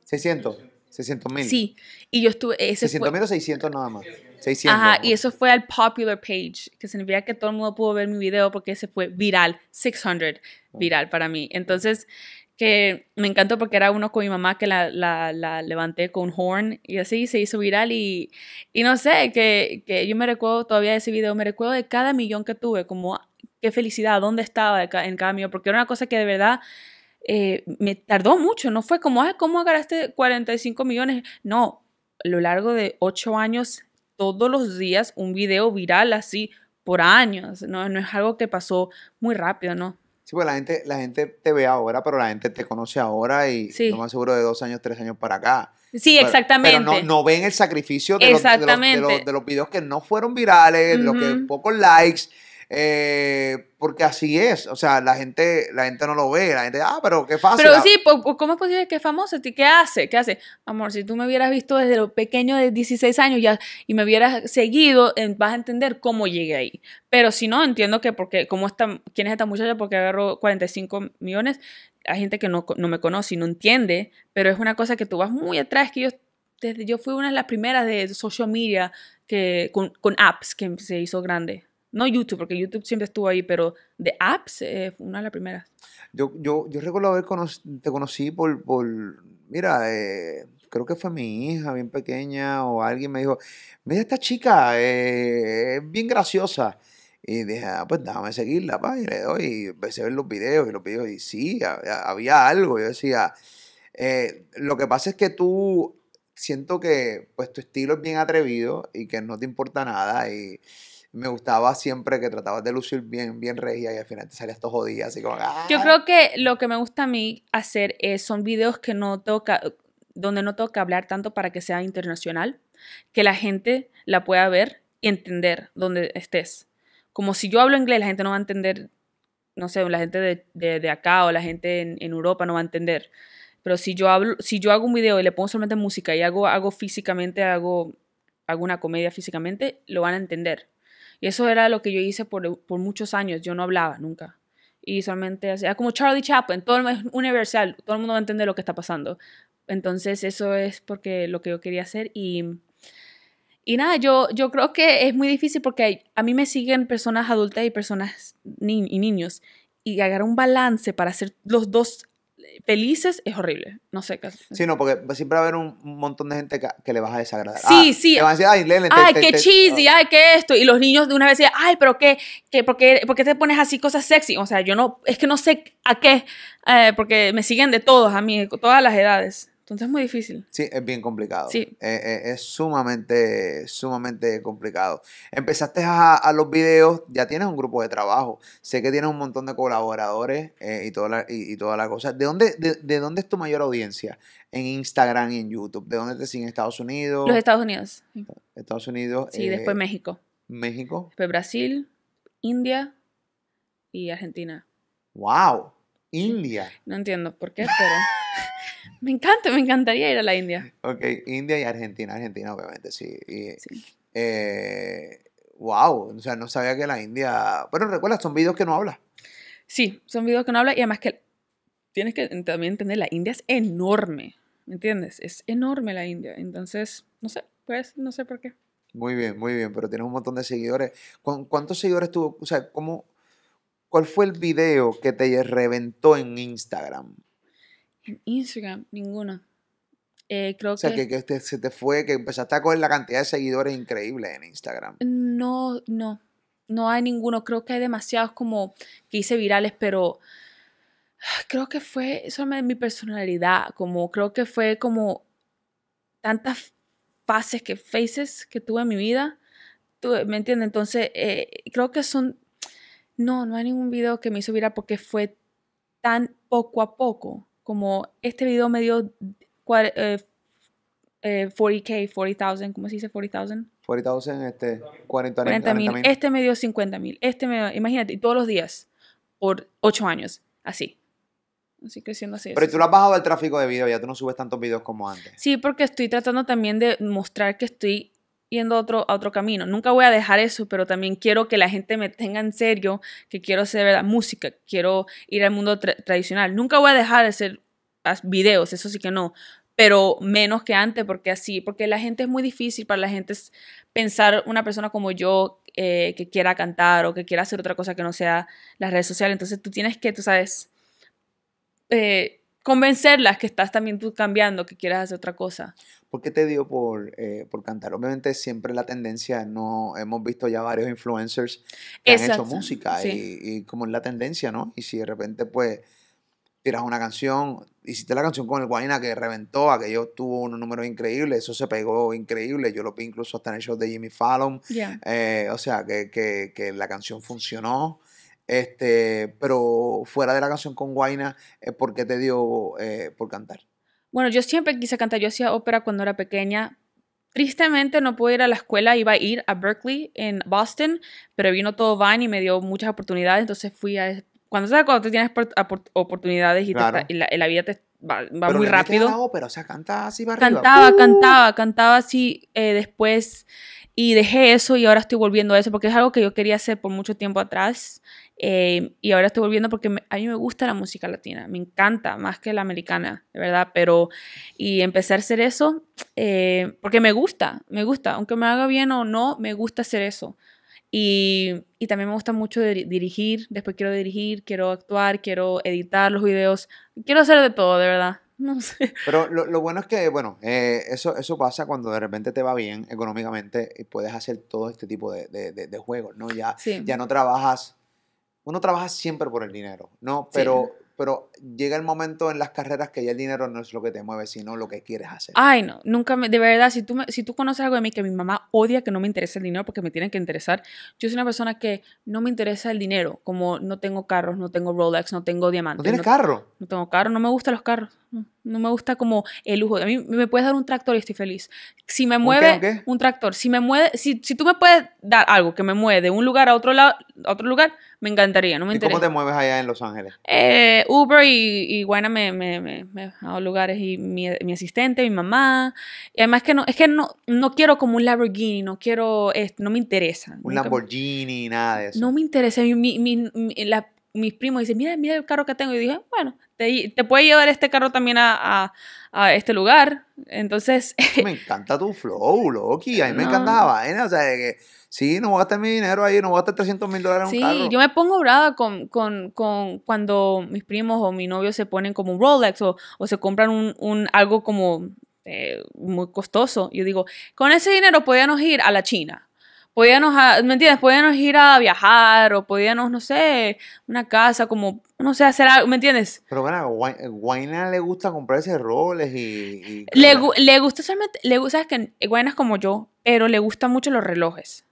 600. 600 mil. Sí, y yo estuve, ese 600 fue, mil o 600 nada más. 600. ajá, ¿no? y eso fue al popular page, que significa que todo el mundo pudo ver mi video porque ese fue viral, 600 viral para mí. Entonces, que me encantó porque era uno con mi mamá que la, la, la levanté con un horn y así se hizo viral y, y no sé, que, que yo me recuerdo todavía de ese video, me recuerdo de cada millón que tuve, como qué felicidad, dónde estaba en cada millón, porque era una cosa que de verdad eh, me tardó mucho, no fue como, ay, ¿cómo agarraste 45 millones? No, a lo largo de 8 años, todos los días un video viral así por años, no, no es algo que pasó muy rápido, ¿no? Sí, pues la gente, la gente te ve ahora, pero la gente te conoce ahora y Sí. lo más seguro de dos años, tres años para acá. Sí, Pero- exactamente. Pero no, no ven el sacrificio de los, de, los, de, los, de los videos que no fueron virales, de los que pocos likes, eh, porque así es. O sea, la gente, la gente no lo ve, la gente, ah, pero qué fácil. Pero ah, sí, ¿cómo es posible que es famoso? ¿Ti- ¿Qué hace? ¿Qué hace? Amor, si tú me hubieras visto desde lo pequeño de 16 años ya y me hubieras seguido, vas a entender cómo llegué ahí. Pero si no, entiendo que porque, ¿cómo está, ¿quién es esta muchacha? Porque agarró 45 millones. Hay gente que no, no me conoce y no entiende, pero es una cosa que tú vas muy atrás, que yo, desde, yo fui una de las primeras de social media que, con, con apps que se hizo grande. No YouTube, porque YouTube siempre estuvo ahí, pero de apps, eh, fue una de las primeras. Yo, yo, yo recuerdo haber conoc- te conocí por, por mira, eh, creo que fue mi hija bien pequeña o alguien me dijo, mira esta chica, eh, es bien graciosa. Y dije, ah, pues déjame seguirla, pa, y le doy, y empecé a ver los videos y los videos, y sí, había, había algo. Yo decía, eh, lo que pasa es que tú, siento que pues tu estilo es bien atrevido y que no te importa nada y me gustaba siempre que tratabas de lucir bien, bien regia y al final te salías todo jodida, así como, Yo "Ah". creo que lo que me gusta a mí hacer es, son videos que no toca, donde no tengo que hablar tanto para que sea internacional, que la gente la pueda ver y entender donde estés. Como si yo hablo inglés, la gente no va a entender, no sé, la gente de, de- de acá o la gente en, en Europa no va a entender. Pero si yo hablo, si yo hago un video y le pongo solamente música y hago, hago físicamente, hago, hago una comedia físicamente, lo van a entender. Y eso era lo que yo hice por, por muchos años. Yo no hablaba nunca. Y solamente hacía como Charlie Chaplin, todo el, es universal, todo el mundo va a entender lo que está pasando. Entonces eso es porque lo que yo quería hacer y, y nada, yo, yo creo que es muy difícil porque a mí me siguen personas adultas y personas ni- y niños y agarrar un balance para hacer los dos felices es horrible. No sé qué. Sí, no, porque siempre va a haber un, montón de gente que, que le vas a desagradar. Sí, Ah, sí. Te van a decir, ay, Lele, ay, te- qué te- cheesy, ah". ay, qué esto. Y los niños de una vez decían, ay, pero qué, qué por, qué, por qué te pones así cosas sexy? O sea, yo no, es que no sé a qué, eh, porque me siguen de todos, a mí, todas las edades. Entonces es muy difícil. Sí, es bien complicado. Sí. Eh, eh, es sumamente, sumamente complicado. Empezaste a, a los videos, ya tienes un grupo de trabajo. Sé que tienes un montón de colaboradores eh, y, toda la, y, y toda la cosa. ¿De dónde, de, de dónde es tu mayor audiencia? En Instagram y en YouTube. ¿De dónde te siguen? ¿Estados Unidos? Los Estados Unidos. Estados Unidos. Sí, después México. México. Después Brasil, India y Argentina. ¡Wow! India. No entiendo por qué, pero me encanta, me encantaría ir a la India. Ok, India y Argentina. Argentina, obviamente, sí. Y, Sí. eh, wow, o sea, no sabía que la India. Bueno, recuerda, son videos que no hablas. Sí, son videos que no hablan y además que tienes que también entender, la India es enorme, ¿me entiendes? Es enorme la India, entonces, no sé, pues, no sé por qué. Muy bien, muy bien, pero tienes un montón de seguidores. ¿Cuán- ¿Cuántos seguidores tuvo? O sea, ¿cómo, ¿cuál fue el video que te reventó en Instagram? En Instagram, ninguno. Eh, creo O sea, que, que, que te- se te fue, que empezaste a coger la cantidad de seguidores increíble en Instagram. no, no, no hay ninguno. Creo que hay demasiados como que hice virales, pero creo que fue solamente mi personalidad, como creo que fue como tantas fases que faces que tuve en mi vida, tuve- ¿me entiendes? Entonces, eh, creo que son, no, no hay ningún video que me hizo viral porque fue tan poco a poco, como este video me dio eh, eh, 40k, 40,000, ¿cómo se dice 40,000? 40,000, este, 40 40 mil, 40,000. este me dio 50 mil, este me dio, imagínate, todos los días, por 8 años, así. Así creciendo así. Pero así, tú lo has bajado el tráfico de video, ya tú no subes tantos videos como antes. Sí, porque estoy tratando también de mostrar que estoy yendo a otro, otro camino. Nunca voy a dejar eso, pero también quiero que la gente me tenga en serio, que quiero hacer la música, quiero ir al mundo tra- tradicional. Nunca voy a dejar de hacer videos, eso sí que no, pero menos que antes, porque así, porque la gente es muy difícil para la gente pensar una persona como yo eh, que quiera cantar o que quiera hacer otra cosa que no sea las redes sociales. Entonces tú tienes que, tú sabes, eh, convencerlas que estás también tú cambiando, que quieras hacer otra cosa. ¿Por qué te dio por, eh, por cantar? Obviamente siempre la tendencia, no hemos visto ya varios influencers que han hecho música sí. y, y como es la tendencia, ¿no? Y si de repente pues tiras una canción, hiciste la canción con el Guayna que reventó, aquello tuvo unos números increíbles, eso se pegó increíble, yo lo vi incluso hasta en el show de Jimmy Fallon, eh, o sea, que, que- que la canción funcionó. Este, pero fuera de la canción con Guayna, eh, ¿por qué te dio eh, por cantar? Bueno, yo siempre quise cantar. Yo hacía ópera cuando era pequeña. Tristemente no pude ir a la escuela, iba a ir a Berkeley en Boston, pero vino todo Vine y me dio muchas oportunidades, entonces fui a... Cuando, ¿sabes? cuando tú tienes oportunidades y, te Claro. está- y la, y la vida te va, va Pero muy rápido. la ópera, o sea, canta así para. Cantaba, ¡Uh! cantaba, cantaba así eh, después y dejé eso y ahora estoy volviendo a eso porque es algo que yo quería hacer por mucho tiempo atrás eh, y ahora estoy volviendo porque me- a mí me gusta la música latina, me encanta más que la americana, de verdad, pero y empecé a hacer eso eh, porque me gusta, me gusta, aunque me haga bien o no, me gusta hacer eso. Y, y también me gusta mucho diri- dirigir. Después quiero dirigir, quiero actuar, quiero editar los videos. Quiero hacer de todo, de verdad. No sé. Pero lo, lo bueno es que, bueno, eh, eso, eso pasa cuando de repente te va bien económicamente y puedes hacer todo este tipo de, de- de- de juegos, ¿no? Ya, Sí. ya no trabajas, uno trabaja siempre por el dinero, ¿no? Sí. Pero, pero llega el momento en las carreras que ya el dinero no es lo que te mueve, sino lo que quieres hacer. Ay, no, nunca me, de verdad, si tú, me- si tú conoces algo de mí que mi mamá odia que no me interese el dinero porque me tiene que interesar, yo soy una persona que no me interesa el dinero, como no tengo carros, no tengo Rolex, no tengo diamantes. ¿No tienes carro? No tengo carro, no me gustan los carros. No, no me gusta como el lujo. A mí me puedes dar un tractor y estoy feliz. Si me mueve un qué? un tractor, si me mueve, si, si tú me puedes dar algo que me mueve de un lugar a otro lado, a otro lugar, me encantaría. No me ¿Y cómo interesa. te mueves allá en Los Ángeles? Eh, Uber y, y Guayna me, me, me, me ha dado lugares y mi, mi asistente, mi mamá. Y además que no, es que no, no quiero como un Lamborghini, no quiero, esto, no me interesa. Un Lamborghini, nada de eso. no me interesa. Mi, mi- mi- mi- la- mis primos dicen, mira, mira el carro que tengo. Y dije, bueno, te, te puede llevar este carro también a, a- a este lugar. Entonces, Me encanta tu flow, Loki. A mí me No. encanta la vaina. O sea, de que sí, no voy a gastar mi dinero ahí, no voy a gastar 300 mil dólares en sí, un carro. yo me pongo brava con, con, con cuando mis primos o mi novio se ponen como un Rolex o, o se compran un, un algo como eh, muy costoso. Yo digo, con ese dinero podíamos ir a la China. Podíamos, ¿me entiendes? Podíamos ir a viajar o podíamos, no sé, una casa como, no sé, hacer algo, ¿me entiendes? Pero bueno, Guayna le gusta comprarse roles y... y Le, le gusta solamente, le gusta, sabes que Guayna es como yo, pero le gustan mucho los relojes.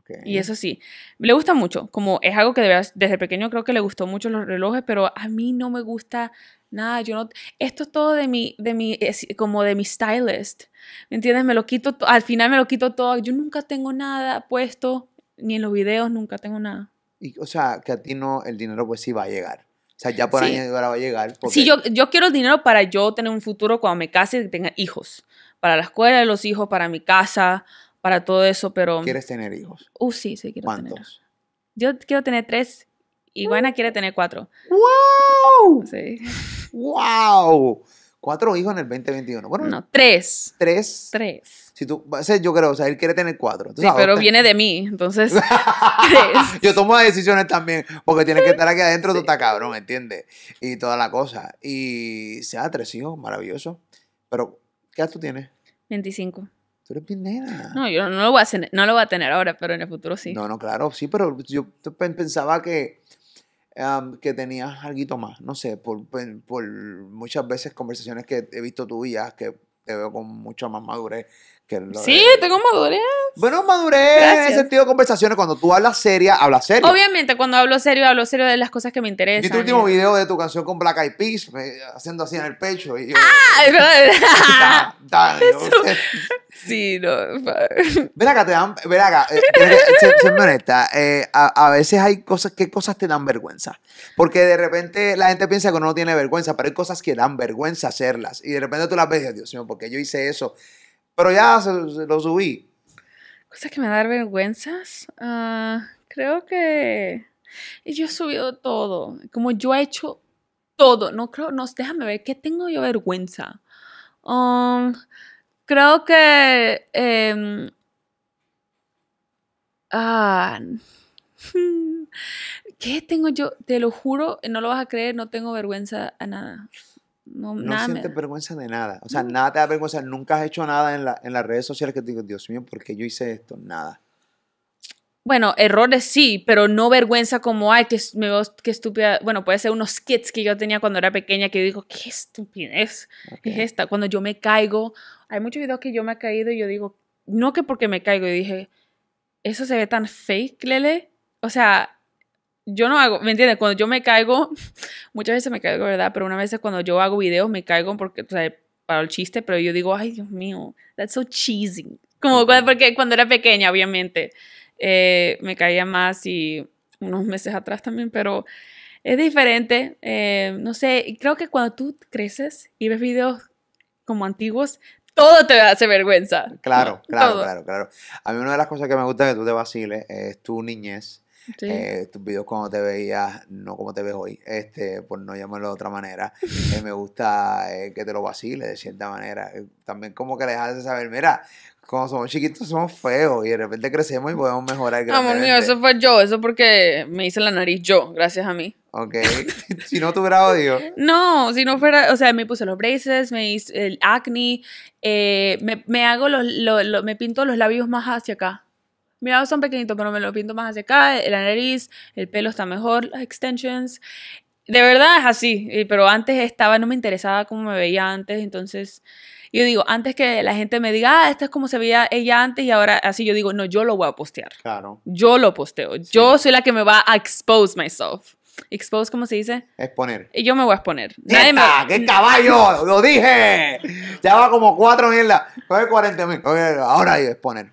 Ok. Y eso sí, le gusta mucho, como es algo que de veras, desde pequeño creo que le gustó mucho los relojes, pero a mí no me gusta nada, yo no, esto es todo de mi, de mi, es como de mi stylist, ¿me entiendes? Me lo quito, to- al final me lo quito todo, yo nunca tengo nada puesto, ni en los videos nunca tengo nada. Y, o sea, que a ti no, el dinero pues sí va a llegar. O sea, ya por Sí. año ahora va a llegar. Porque Sí, yo, yo quiero el dinero para yo tener un futuro cuando me case y tenga hijos, para la escuela de los hijos, para mi casa, para todo eso, pero... quieres tener hijos. Uh, sí, sí, quiero tener. ¿Cuántos? Yo quiero tener tres y Guayna quiere tener cuatro. ¡Wow! Sí. ¡Wow! Cuatro hijos en el 2021. Bueno, No, tres. tres. Tres. Si tú, ese yo creo, o sea, él quiere tener cuatro. Sí, sabes, pero viene de mí, entonces. tres. Yo tomo decisiones también, porque tienes que estar aquí adentro, tú estás cabrón, ¿entiendes? Y toda la cosa. Y sea tres hijos, maravilloso. Pero, ¿qué edad tú tienes? 25. Tú eres bien nena. No, yo no lo voy a hacer, no lo voy a tener ahora, pero en el futuro sí. No, no, claro, sí, pero yo pen- pensaba que, am, que tenías algo más, no sé, por, por- por muchas veces conversaciones que he visto tuyas, que te veo con mucha más madurez que lo Sí, tengo madurez. Bueno, madurez en el Gracias. sentido de conversaciones, cuando tú hablas seria, hablas serio. Obviamente, cuando hablo serio, hablo serio de las cosas que me Vi interesan. tu último video de tu canción con Black Eyed Peas, me- haciendo así en el pecho, y yo... Ay, "Ta, ta", y yo, sí, no. Ven acá, te dan, ven acá, eh, ser- honesta, eh, a, a veces hay cosas, ¿qué cosas te dan vergüenza? Porque de repente la gente piensa que uno no tiene vergüenza, pero hay cosas que dan vergüenza hacerlas, y de repente tú las ves y dices, Dios mío, ¿por qué yo hice eso? Pero ya se, lo subí. Cosas que me dan vergüenzas. Ah, creo que yo he subido todo. Como yo he hecho todo. No creo, no, déjame ver, ¿qué tengo yo vergüenza? Um, creo que. em, ah, ¿Qué tengo yo? Te lo juro, no lo vas a creer, no tengo vergüenza a nada. No, No nada me- sientes vergüenza de nada. O sea, nada te da vergüenza. Nunca has hecho nada en, la- en las redes sociales que te digo, Dios mío, ¿por qué yo hice esto? Nada. Bueno, errores sí, pero no vergüenza como, ay, que me veo, qué estúpida. Bueno, puede ser unos skits que yo tenía cuando era pequeña que yo digo, qué estupidez Ok. es esta. Cuando yo me caigo, hay muchos videos que yo me he caído y yo digo, no que porque me caigo, yo dije, eso se ve tan fake, Lele. O sea, yo no hago, ¿me entiendes? Cuando yo me caigo, muchas veces me caigo, ¿verdad? Pero una vez cuando yo hago videos me caigo porque, o sea, para el chiste, pero yo digo, ay, Dios mío, that's so cheesy. Como cuando, porque cuando era pequeña, obviamente, eh, me caía más y unos meses atrás también, pero es diferente. eh, no sé, creo que cuando tú creces y ves videos como antiguos, todo te hace vergüenza. Claro, claro, todo. claro, claro. A mí una de las cosas que me gusta que tú te vaciles es tu niñez. Sí. eh, tus videos cuando te veías, no como te ves hoy, este, por no llamarlo de otra manera. Eh, me gusta eh, que te lo vaciles de cierta manera. Eh, también como que le dejas de saber, mira, Cuando somos chiquitos somos feos y de repente crecemos y podemos mejorar Amor mío, eso fue yo, eso porque me hice la nariz yo, gracias a mí. Ok. si no tuviera odio. No, si no fuera, o sea, me puse los braces, me hice el acne, eh, me, me hago los, lo- lo- me pinto los labios más hacia acá. Mis labios son pequeñitos, pero me los pinto más hacia acá, la nariz, el pelo está mejor, las extensions. De verdad es así, pero antes estaba, no me interesaba cómo me veía antes, entonces yo digo, antes que la gente me diga, ah, esta es como se veía ella antes y ahora así, yo digo, no, yo lo voy a postear. Claro. Yo lo posteo. Yo soy la que me va a expose myself. Expose, ¿cómo se dice? Exponer. Y yo me voy a exponer. Nadie me- ¡Esta! ¡Qué caballo! ¡Lo dije! Ya va como cuatro mierdas. Coge 40 mil. Ahora ahí exponer.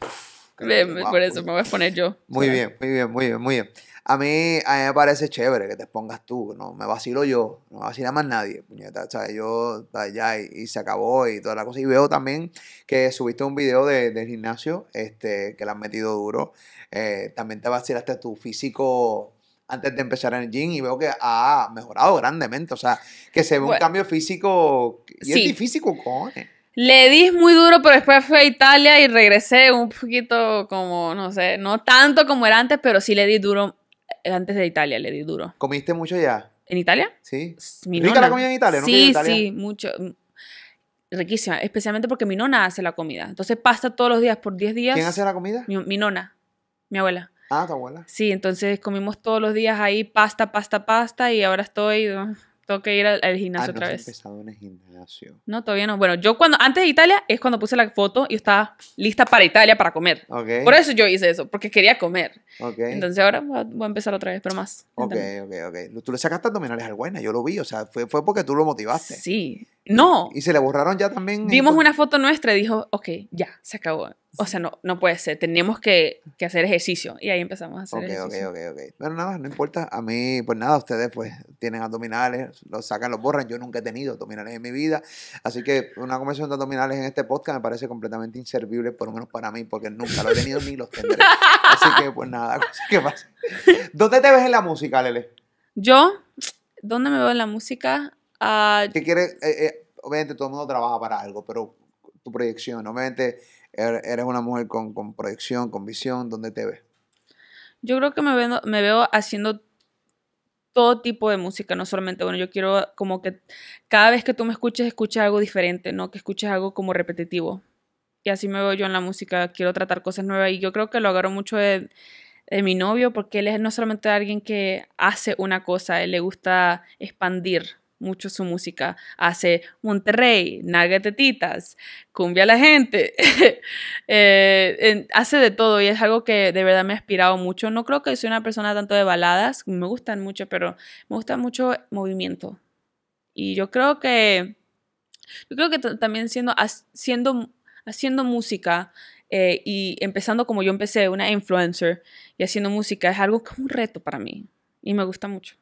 Ve, me- por eso me voy a exponer yo. Muy bien, muy bien, muy bien, muy bien. A mí, a mí me parece chévere que te expongas tú, no me vacilo yo, no vacila más nadie, puñeta, o sea, yo ya y, y se acabó y toda la cosa. Y veo también que subiste un video de, del gimnasio, este, que le has metido duro. Eh, también te vacilaste tu físico antes de empezar en el gym y veo que ha mejorado grandemente, o sea, que se ve un Bueno. cambio físico y es Sí. difícil, cojones. Le di muy duro, pero después fui a Italia y regresé un poquito como, no sé, no tanto como era antes, pero sí le di duro. eh, Antes de Italia le di duro. ¿Comiste mucho ya? ¿En Italia? ¿Sí? Mi ¿Rica nona. la comida en Italia? ¿No en Sí, Italia? sí, mucho. mm, Riquísima, especialmente porque mi nona hace la comida. Entonces pasta todos los días por 10 días. ¿Quién hace la comida? Mi, mi nona, mi abuela. Ah, tu abuela. Sí, entonces comimos todos los días ahí pasta, pasta, pasta y ahora estoy, uh, tengo que ir al, al Ah, gimnasio no otra has vez. empezado en el gimnasio. No, todavía no. Bueno, yo cuando, antes de Italia es cuando puse la foto y estaba lista para Italia para comer. Ok. Por eso yo hice eso, porque quería comer. Ok. Entonces ahora voy a, voy a empezar otra vez, pero más. ok, lentamente. ok, ok. Tú le sacaste abdominales al Guayna, yo lo vi, o sea, fue, fue porque tú lo motivaste. Sí. No. Y se le borraron ya también. Vimos una foto nuestra y dijo, ok, ya, se acabó. O sea, no, no puede ser, tenemos que, que hacer ejercicio. Y ahí empezamos a hacer Ok, ok, ejercicio. ok, ok. Pero nada, no importa. A mí, pues nada, ustedes pues tienen abdominales, los sacan, los borran. Yo nunca he tenido abdominales en mi vida. Así que una conversación de abdominales en este podcast me parece completamente inservible, por lo menos para mí, porque nunca lo he tenido ni los tendré. Así que pues nada, que pasan. ¿Dónde te ves en la música, Lele? Yo, ¿dónde me veo en la música? Ah, ¿Qué quieres? Eh, eh, obviamente todo el mundo trabaja para algo, pero tu proyección, obviamente eres una mujer con, con proyección, con visión, ¿dónde te ves? Yo creo que me veo, me veo haciendo todo tipo de música, no solamente, bueno, yo quiero como que cada vez que tú me escuches, escuches algo diferente, no que escuches algo como repetitivo. Y así me veo yo en la música, quiero tratar cosas nuevas y yo creo que lo agarro mucho de, de mi novio porque él es no solamente alguien que hace una cosa, él le gusta expandir mucho su música. Hace Monterrey, Nalga Tetitas, Cumbia la gente. Eh, hace de todo y es algo que de verdad me ha inspirado mucho. No creo que soy una persona tanto de baladas, me gustan mucho, pero me gusta mucho movimiento. Y yo creo que, yo creo que también siendo, haciendo, haciendo música eh, y empezando como yo empecé, una influencer y haciendo música, es algo como un reto para mí y me gusta mucho.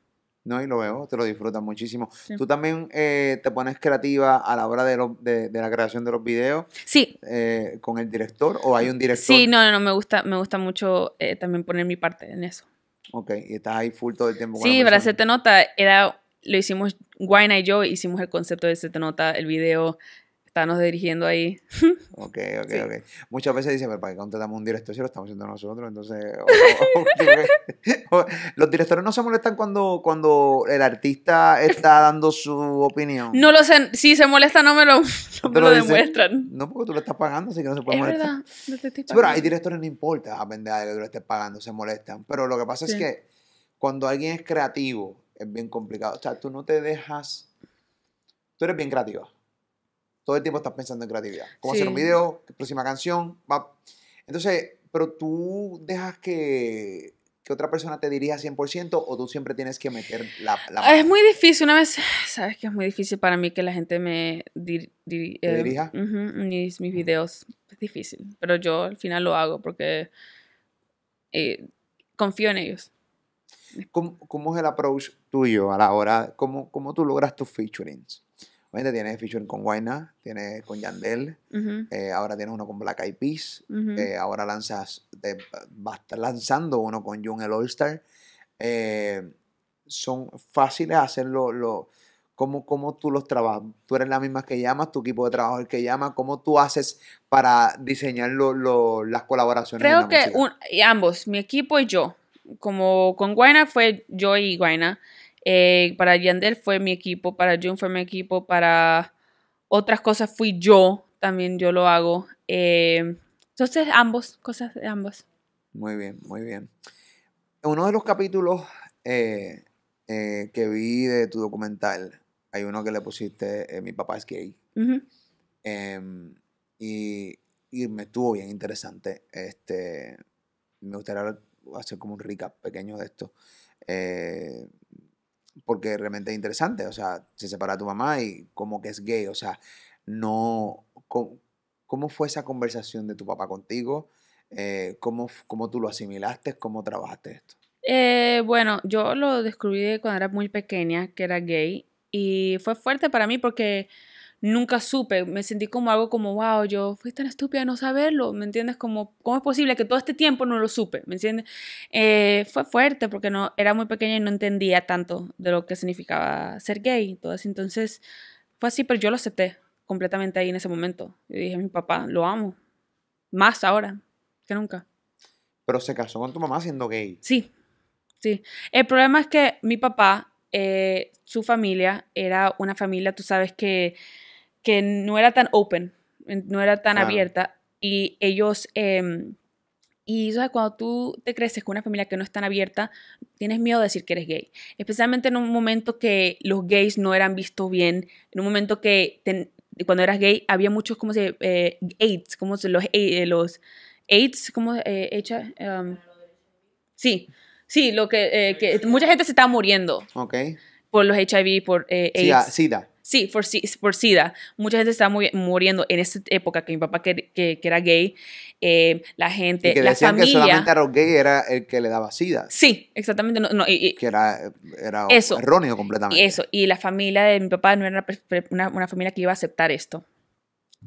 No, y lo veo, te lo disfrutas muchísimo. Sí. ¿Tú también eh, te pones creativa a la hora de, los- de, de la creación de los videos Sí, eh, con el director o hay un director? sí, no, no, no, me gusta, me gusta mucho eh, también poner mi parte en eso. Ok, y estás ahí full todo el tiempo con Sí, para hacerte nota, era, lo hicimos, Guayna y yo hicimos el concepto de Se Nota, el video, estábamos dirigiendo ahí. Ok, ok, Sí. ok. Muchas veces dicen, pero ¿para qué contratamos un director si lo estamos haciendo nosotros? Entonces, o- o- o- o- los directores no se molestan cuando, cuando el artista está dando su opinión. No lo sé, si se molesta no me lo, no me lo lo demuestran. No, porque tú le estás pagando, así que no se puede Es molestar. verdad, no te estoy Sí, pero hay pagando. directores no importa a pendeja que tú le estés pagando, se molestan. Pero lo que pasa es Sí. que cuando alguien es creativo, es bien complicado. O sea, tú no te dejas. Tú eres bien creativa. Todo el tiempo estás pensando en creatividad. Cómo hacer un Sí. video, qué próxima canción. va. Entonces, pero tú dejas que, que otra persona te dirija 100% o tú siempre tienes que meter la, la Es muy difícil, una vez, sabes que es muy difícil para mí que la gente me dir- dir- ¿Te dirija? ujú, mis, mis videos. Es difícil, pero yo al final lo hago porque eh, confío en ellos. ¿Cómo, cómo es el approach tuyo a la hora? ¿Cómo, cómo tú logras tus featurings? Tienes featuring con Wayna, tienes con Yandel, eh, ahora tienes uno con Black Eyed Peas, eh, ahora lanzas, te- vas a estar lanzando uno con Jung el All Star. Eh, son fáciles hacerlo, lo, ¿Cómo, ¿Cómo tú los trabajas? ¿Tú eres la misma que llamas? ¿Tu equipo de trabajo es el que llama? ¿Cómo tú haces para diseñar lo- lo- las colaboraciones? Creo que un- ambos, mi equipo y yo. Como con Guaina fue yo y Guaina. Eh, para Yandel fue mi equipo, para June fue mi equipo, para otras cosas fui yo, también yo lo hago. Eh, entonces, ambos, cosas de ambos. Muy bien, muy bien. En uno de los capítulos eh, que vi de tu documental, hay uno que le pusiste Mi papá es gay. Em, y, y me estuvo bien interesante. Este, me gustaría hacer como un recap pequeño de esto. eh, porque realmente es interesante. O sea, se separa tu mamá y como que es gay. O sea, no. ¿Cómo, cómo fue esa conversación de tu papá contigo? Eh, ¿cómo, ¿Cómo tú lo asimilaste? ¿Cómo trabajaste esto? Eh, bueno, yo lo descubrí cuando era muy pequeña, que era gay, y fue fuerte para mí porque nunca supe, me sentí como algo como, wow, yo fui tan estúpida de no saberlo, ¿me entiendes? Como, ¿cómo es posible que todo este tiempo no lo supe? ¿Me entiendes? Eh, fue fuerte porque no, era muy pequeña y no entendía tanto de lo que significaba ser gay y todo eso, entonces fue así, pero yo lo acepté completamente ahí en ese momento. Y dije, mi papá, lo amo, más ahora que nunca. Pero se casó con tu mamá siendo gay. Sí, sí. El problema es que mi papá, eh, su familia, era una familia, tú sabes, que, que no era tan open, en- no era tan Claro. abierta. Y ellos, em, y ¿sabes? cuando tú te creces con una familia que no es tan abierta, tienes miedo de decir que eres gay. Especialmente en un momento que los gays no eran vistos bien, en un momento que ten- cuando eras gay había muchos, como se, eh, AIDS, como se, los, eh, los AIDS, como, eh, hecha, em, Sí, sí, lo que, eh, que mucha gente se está muriendo ¿Ok? por los HIV, por eh, Sida. AIDS. Sida. Sí, por, por SIDA. Mucha gente está muri- muriendo en esa época que mi papá que, que- que era gay. eh, la gente, Y que la decían que familia. solamente a los gays era el que le daba sida. Sí, exactamente. No, no, y- Que era, era Eso. erróneo completamente. eso. Y la familia de mi papá no era una, una familia que iba a aceptar esto.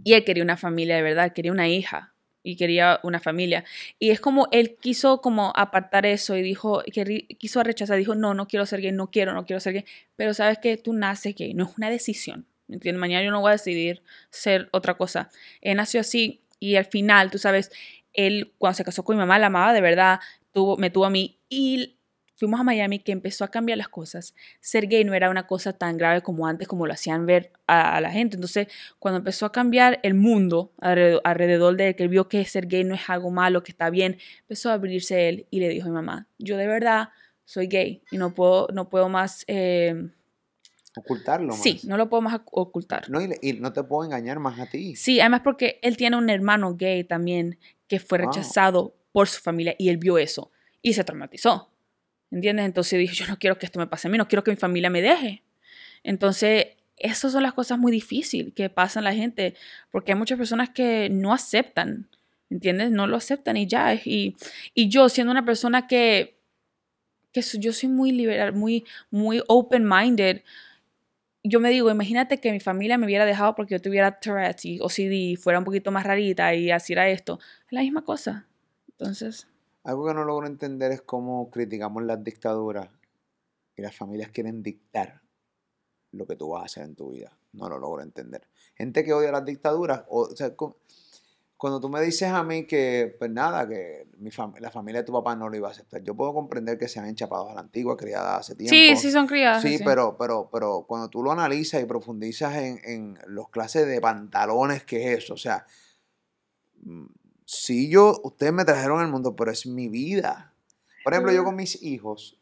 Y él quería una familia de verdad, quería una hija y quería una familia. Y es como él quiso como apartar eso y dijo, que quiso rechazar, dijo, no, no quiero ser gay, no quiero, no quiero ser gay. Pero sabes que tú naces gay, no es una decisión. ¿me ¿Entiendes? Mañana yo no voy a decidir ser otra cosa. Él nació así y al final, tú sabes, él cuando se casó con mi mamá, la amaba de verdad, tuvo, me tuvo a mí y fuimos a Miami que empezó a cambiar las cosas. Ser gay no era una cosa tan grave como antes, como lo hacían ver a, a la gente. Entonces, cuando empezó a cambiar el mundo alrededor, alrededor de él, que él vio que ser gay no es algo malo, que está bien, empezó a abrirse él y le dijo a mi mamá, yo de verdad soy gay y no puedo, no puedo más... eh, Ocultarlo más. sí, no lo puedo más ocultar. No, y, no te puedo engañar más a ti. Sí, además porque él tiene un hermano gay también que fue Wow. rechazado por su familia y él vio eso y se traumatizó. ¿Entiendes? Entonces dijo, yo no quiero que esto me pase a mí, no quiero que mi familia me deje. Entonces, esas son las cosas muy difíciles que pasan la gente, porque hay muchas personas que no aceptan, ¿entiendes? No lo aceptan y ya. Y, yo siendo una persona que, que yo soy muy liberal, muy, muy open-minded, yo me digo, imagínate que mi familia me hubiera dejado porque yo tuviera Tourette y OCD y fuera un poquito más rarita y así era esto. Es la misma cosa. Entonces, Algo que no logro entender es cómo criticamos las dictaduras y las familias quieren dictar lo que tú vas a hacer en tu vida. No lo logro entender. Gente que odia las dictaduras, o, o sea, cu- cuando tú me dices a mí que, pues nada, que mi fam- la familia de tu papá no lo iba a aceptar, yo puedo comprender que sean enchapados a la antigua, criadas hace tiempo. sí, sí son criadas. Sí, pero, pero, pero cuando tú lo analizas y profundizas en, en los clases de pantalones que es eso, o sea, sí yo, ustedes me trajeron al mundo, pero es mi vida. Por ejemplo, yo con mis hijos,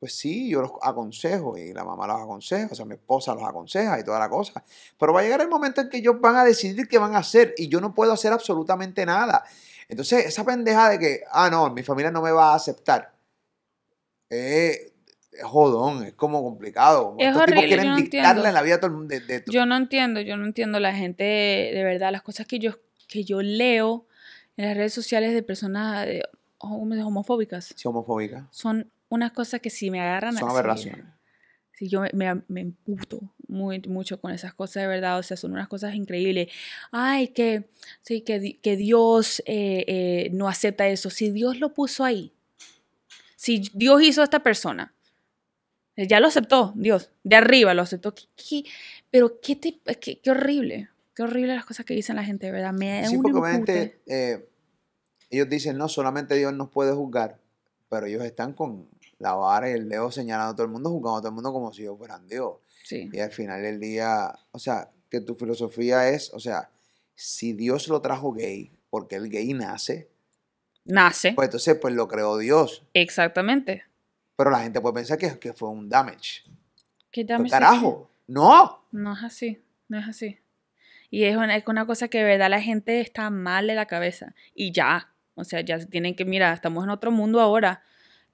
pues sí, yo los aconsejo y la mamá los aconseja, o sea, mi esposa los aconseja y toda la cosa. Pero va a llegar el momento en que ellos van a decidir qué van a hacer y yo no puedo hacer absolutamente nada. Entonces, esa pendeja de que, ah, no, mi familia no me va a aceptar, eh, es jodón, es como complicado. Es Estos tipos horrible, quieren yo no dictarle entiendo. la vida a todo el mundo. De, de- Yo no entiendo, yo no entiendo la gente, de verdad, las cosas que yo, que yo leo en las redes sociales de personas de, hom- homofóbicas sí, homofóbica. son unas cosas que si me agarran Son así, aberraciones. Sí, yo me, me, emputo muy, mucho con esas cosas de verdad, o sea, son unas cosas increíbles. Ay, que, sí, que, que Dios eh, eh, no acepta eso. Si Dios lo puso ahí, si Dios hizo a esta persona, Ya lo aceptó, Dios, de arriba lo aceptó. ¿Qué- qué- pero qué, te- qué, qué horrible, qué horrible las cosas que dicen la gente, ¿verdad? Me da Sí, porque obviamente eh, ellos dicen, no, solamente Dios nos puede juzgar, pero ellos están con la vara y el dedo señalando a todo el mundo, juzgando a todo el mundo como si ellos fueran Dios. Sí. Y al final del día, o sea, que tu filosofía es, o sea, si Dios lo trajo gay, porque el gay nace, Nace. pues entonces pues lo creó Dios. Exactamente. Pero la gente puede pensar que, que fue un damage. ¿Qué Pues, damage carajo, no. No es así, no es así. Y es una, es una cosa que de verdad la gente está mal de la cabeza. Y ya, o sea, ya tienen que, mira, estamos en otro mundo ahora,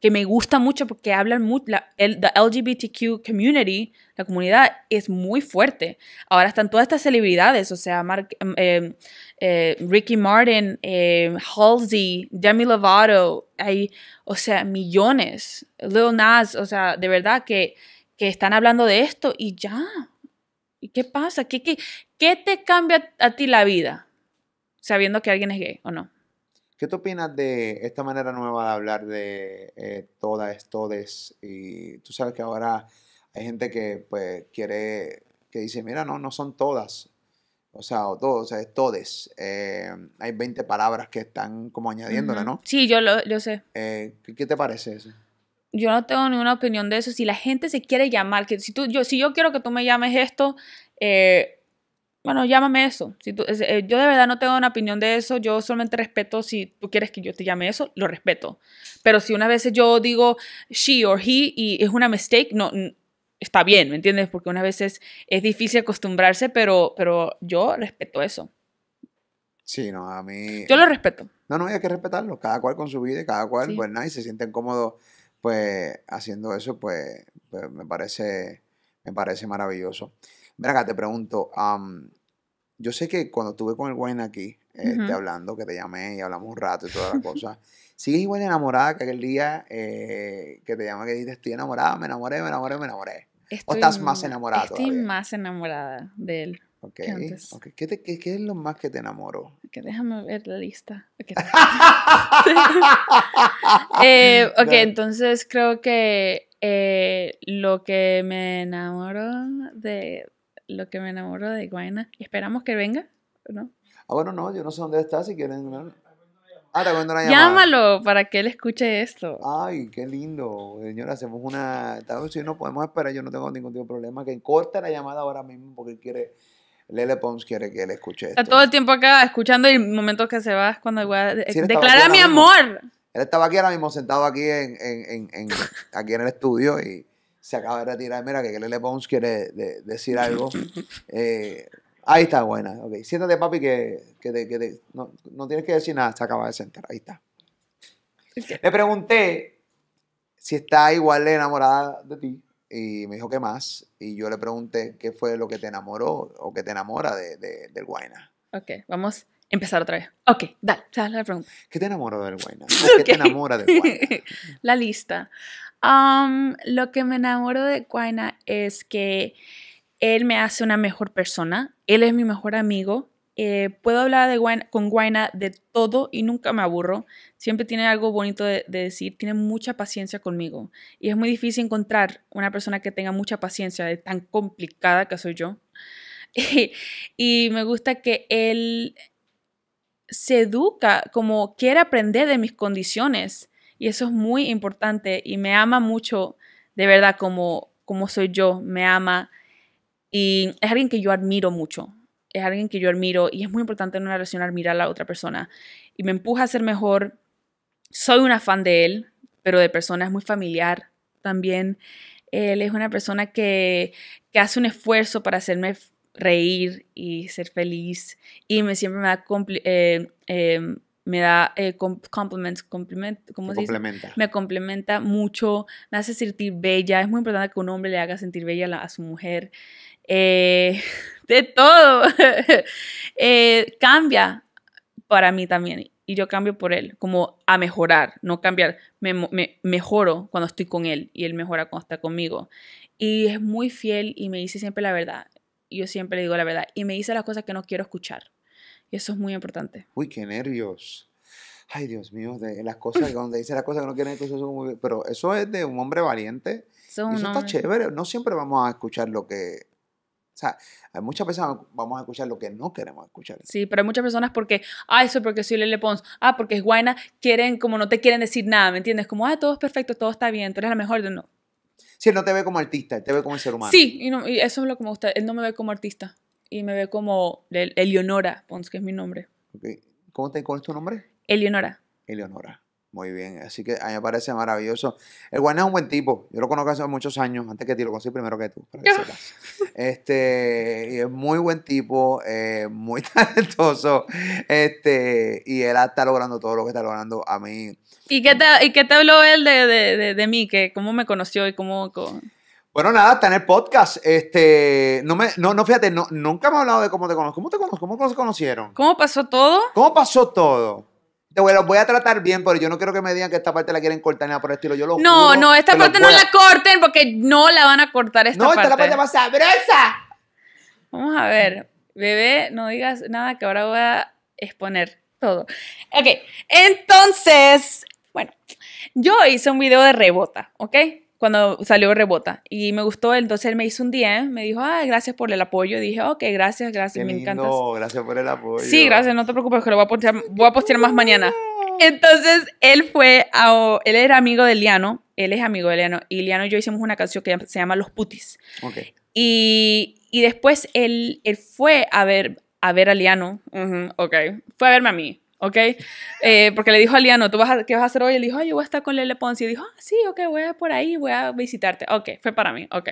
que me gusta mucho porque hablan mucho, la el, the LGBTQ community, la comunidad es muy fuerte. Ahora están todas estas celebridades, o sea, Mark- em, em, eh, Ricky Martin, eh, Halsey, Demi Lovato, hay, o sea, millones, Lil Nas, o sea, de verdad que, que están hablando de esto y ya. ¿Y qué pasa? ¿Qué, qué, qué te cambia a ti la vida? Sabiendo que alguien es gay o no. ¿Qué tú opinas de esta manera nueva de hablar de eh, todas, todes? Y tú sabes que ahora hay gente que pues quiere, que dice, mira, no, no son todas. O sea, o todos, o sea, es todes. Eh, hay 20 palabras que están como añadiéndole. ¿no? Sí, yo lo yo sé. Eh, ¿qué, qué te parece eso? Yo no tengo ninguna opinión de eso. Si la gente se quiere llamar, que si tú, yo, si yo quiero que tú me llames esto, eh, bueno, llámame eso. Si tú- eh, yo de verdad no tengo una opinión de eso. Yo solamente respeto si tú quieres que yo te llame eso, lo respeto. Pero si una vez yo digo she or he y es una mistake, no está bien, ¿me entiendes? Porque unas veces es difícil acostumbrarse, pero, pero yo respeto eso. Sí, no, a mí... Yo lo respeto. No, no, hay que respetarlo. Cada cual con su vida y cada cual, Sí. pues nada, y se sienten cómodos, pues, haciendo eso, pues, pues, me parece, me parece maravilloso. Mira acá, te pregunto, am, yo sé que cuando estuve con el Wayne aquí, este, Ujú. hablando, que te llamé y hablamos un rato y toda la cosa, ¿sigues igual de enamorada que aquel día eh, que te llamé que dijiste, estoy enamorada, me enamoré, me enamoré, me enamoré? Estoy estás más enamorada Estoy todavía? más enamorada de él. Ok, Que antes. ok. ¿Qué, te- qué- qué es lo más que te enamoró? Ok, déjame ver la lista. Ok, Eh, ok, Dale. entonces creo que eh, lo que me enamoró de lo que me enamoró de Guayna. Esperamos que venga, ¿no? Ah, bueno, no, yo no sé dónde está, si quieren... Ah, te cuento una llamada. Llámalo para que él escuche esto. Ay, qué lindo. Señora, hacemos una. Si no podemos esperar, yo no tengo ningún tipo de problema. Que corte la llamada ahora mismo porque él quiere. Lele Pons quiere que él escuche esto. Está todo el tiempo acá escuchando y el momento que se va es cuando voy a de- Sí, él estaba declarar aquí mi mismo. amor. Él estaba aquí ahora mismo sentado aquí en, en- en- en- aquí en el estudio y se acaba de retirar. Mira, que Lele Pons quiere de- decir algo. Eh, ahí está, buena. Ok, siéntate, papi, que, que, te- que te- no, no tienes que decir nada. Se acaba de sentar. Ahí está. Le pregunté si está igual de enamorada de ti y me dijo que más. Y yo le pregunté qué fue lo que te enamoró o que te enamora de, de- del Guayna. Ok, vamos a empezar otra vez. Ok, dale, dale la pregunta. ¿Qué te enamoró del Guayna? ¿O ¿Qué te enamora del Guayna? la lista. Am, lo que me enamoró de Guayna es que él me hace una mejor persona. Él es mi mejor amigo. Eh, puedo hablar con Guayna de todo y nunca me aburro. Siempre tiene algo bonito de, de decir. Tiene mucha paciencia conmigo. Y es muy difícil encontrar una persona que tenga mucha paciencia, de tan complicada que soy yo. y me gusta que él se educa como quiere aprender de mis condiciones. Y eso es muy importante y me ama mucho, de verdad, como, como soy yo, me ama. Y es alguien que yo admiro mucho, es alguien que yo admiro y es muy importante en una relación admirar a la otra persona. Y me empuja a ser mejor. Soy una fan de él, pero de persona es muy familiar también. Él es una persona que, que hace un esfuerzo para hacerme reír y ser feliz y me siempre me da eh, eh, me da eh, com- compliments, compliment, ¿cómo Se se dice? complementa. me complementa mucho, me hace sentir bella. Es muy importante que un hombre le haga sentir bella a, la- a su mujer. Eh, de todo. Eh, cambia para mí también. Y yo cambio por él, como a mejorar, no cambiar. Me, me- mejoro cuando estoy con él y él mejora cuando está conmigo. Y es muy fiel y me dice siempre la verdad. Yo siempre le digo la verdad. Y me dice las cosas que no quiero escuchar. Y eso es muy importante. Uy, qué nervios. Ay, Dios mío, de las cosas, cuando dice las cosas que no quieren escuchar, pero eso es de un hombre valiente Eso Y es eso está chévere. No siempre vamos a escuchar lo que. O sea, hay muchas veces vamos a escuchar lo que no queremos escuchar. Sí, pero hay muchas personas porque, ah, eso porque soy Lele Pons, ah, porque es guayna, quieren, como no te quieren decir nada, ¿me entiendes? Como, ah, todo es perfecto, todo está bien, tú eres la mejor. No. Si él no te ve como artista, él te ve como ser humano. Sí, y, no- y eso es lo que me gusta. Él no me ve como artista y me ve como Le- Eleonora Pons, que es mi nombre. Ok. ¿Cómo te, ¿Cuál es tu nombre? Eleonora. Eleonora. Muy bien, así que a mí me parece maravilloso. El Guayna es un buen tipo. Yo lo conozco hace muchos años, antes que ti, lo conocí primero que tú, para que sepas. Este, y es muy buen tipo, eh, muy talentoso. Este, y él está logrando todo lo que está logrando a mí. ¿Y qué te, y qué te habló él de, de, de, de mí? Que ¿Cómo me conoció y cómo...? cómo- Bueno, nada, está en el podcast. Este, no me, no, no, fíjate, no, nunca me ha hablado de cómo te conozco. ¿Cómo te conozco? ¿Cómo se conocieron? ¿Cómo pasó todo? ¿Cómo pasó todo? Te voy, los voy a tratar bien, pero yo no quiero que me digan que esta parte la quieren cortar nada por el estilo. Yo lo No, juro no, esta parte no a- la corten porque no la van a cortar esta No, parte. esta es la parte más sabrosa. Vamos a ver, bebé, no digas nada que ahora voy a exponer todo. Ok, entonces, bueno, yo hice un video de rebota, ¿ok? Cuando salió rebota y me gustó, entonces él me hizo un DM, me dijo, ay, gracias por el apoyo. dije, ok, gracias, gracias, Qué me lindo, encantas. gracias por el apoyo. Sí, gracias, no te preocupes, que lo voy a postear, voy a postear más mañana. Entonces, él fue a, él era amigo de Liano, él es amigo de Liano, y Liano y yo hicimos una canción que se llama Los Putis. Ok. Y, y después él, él fue a ver, a ver a Liano, ujú, ok, fue a verme a mí, ok, Eh, porque le dijo a Liano, ¿tú vas a, qué vas a hacer hoy? Él dijo, ay, yo voy a estar con Lele Ponce, y dijo, ah, sí, ok, voy a por ahí, voy a visitarte, ok, fue para mí, ok.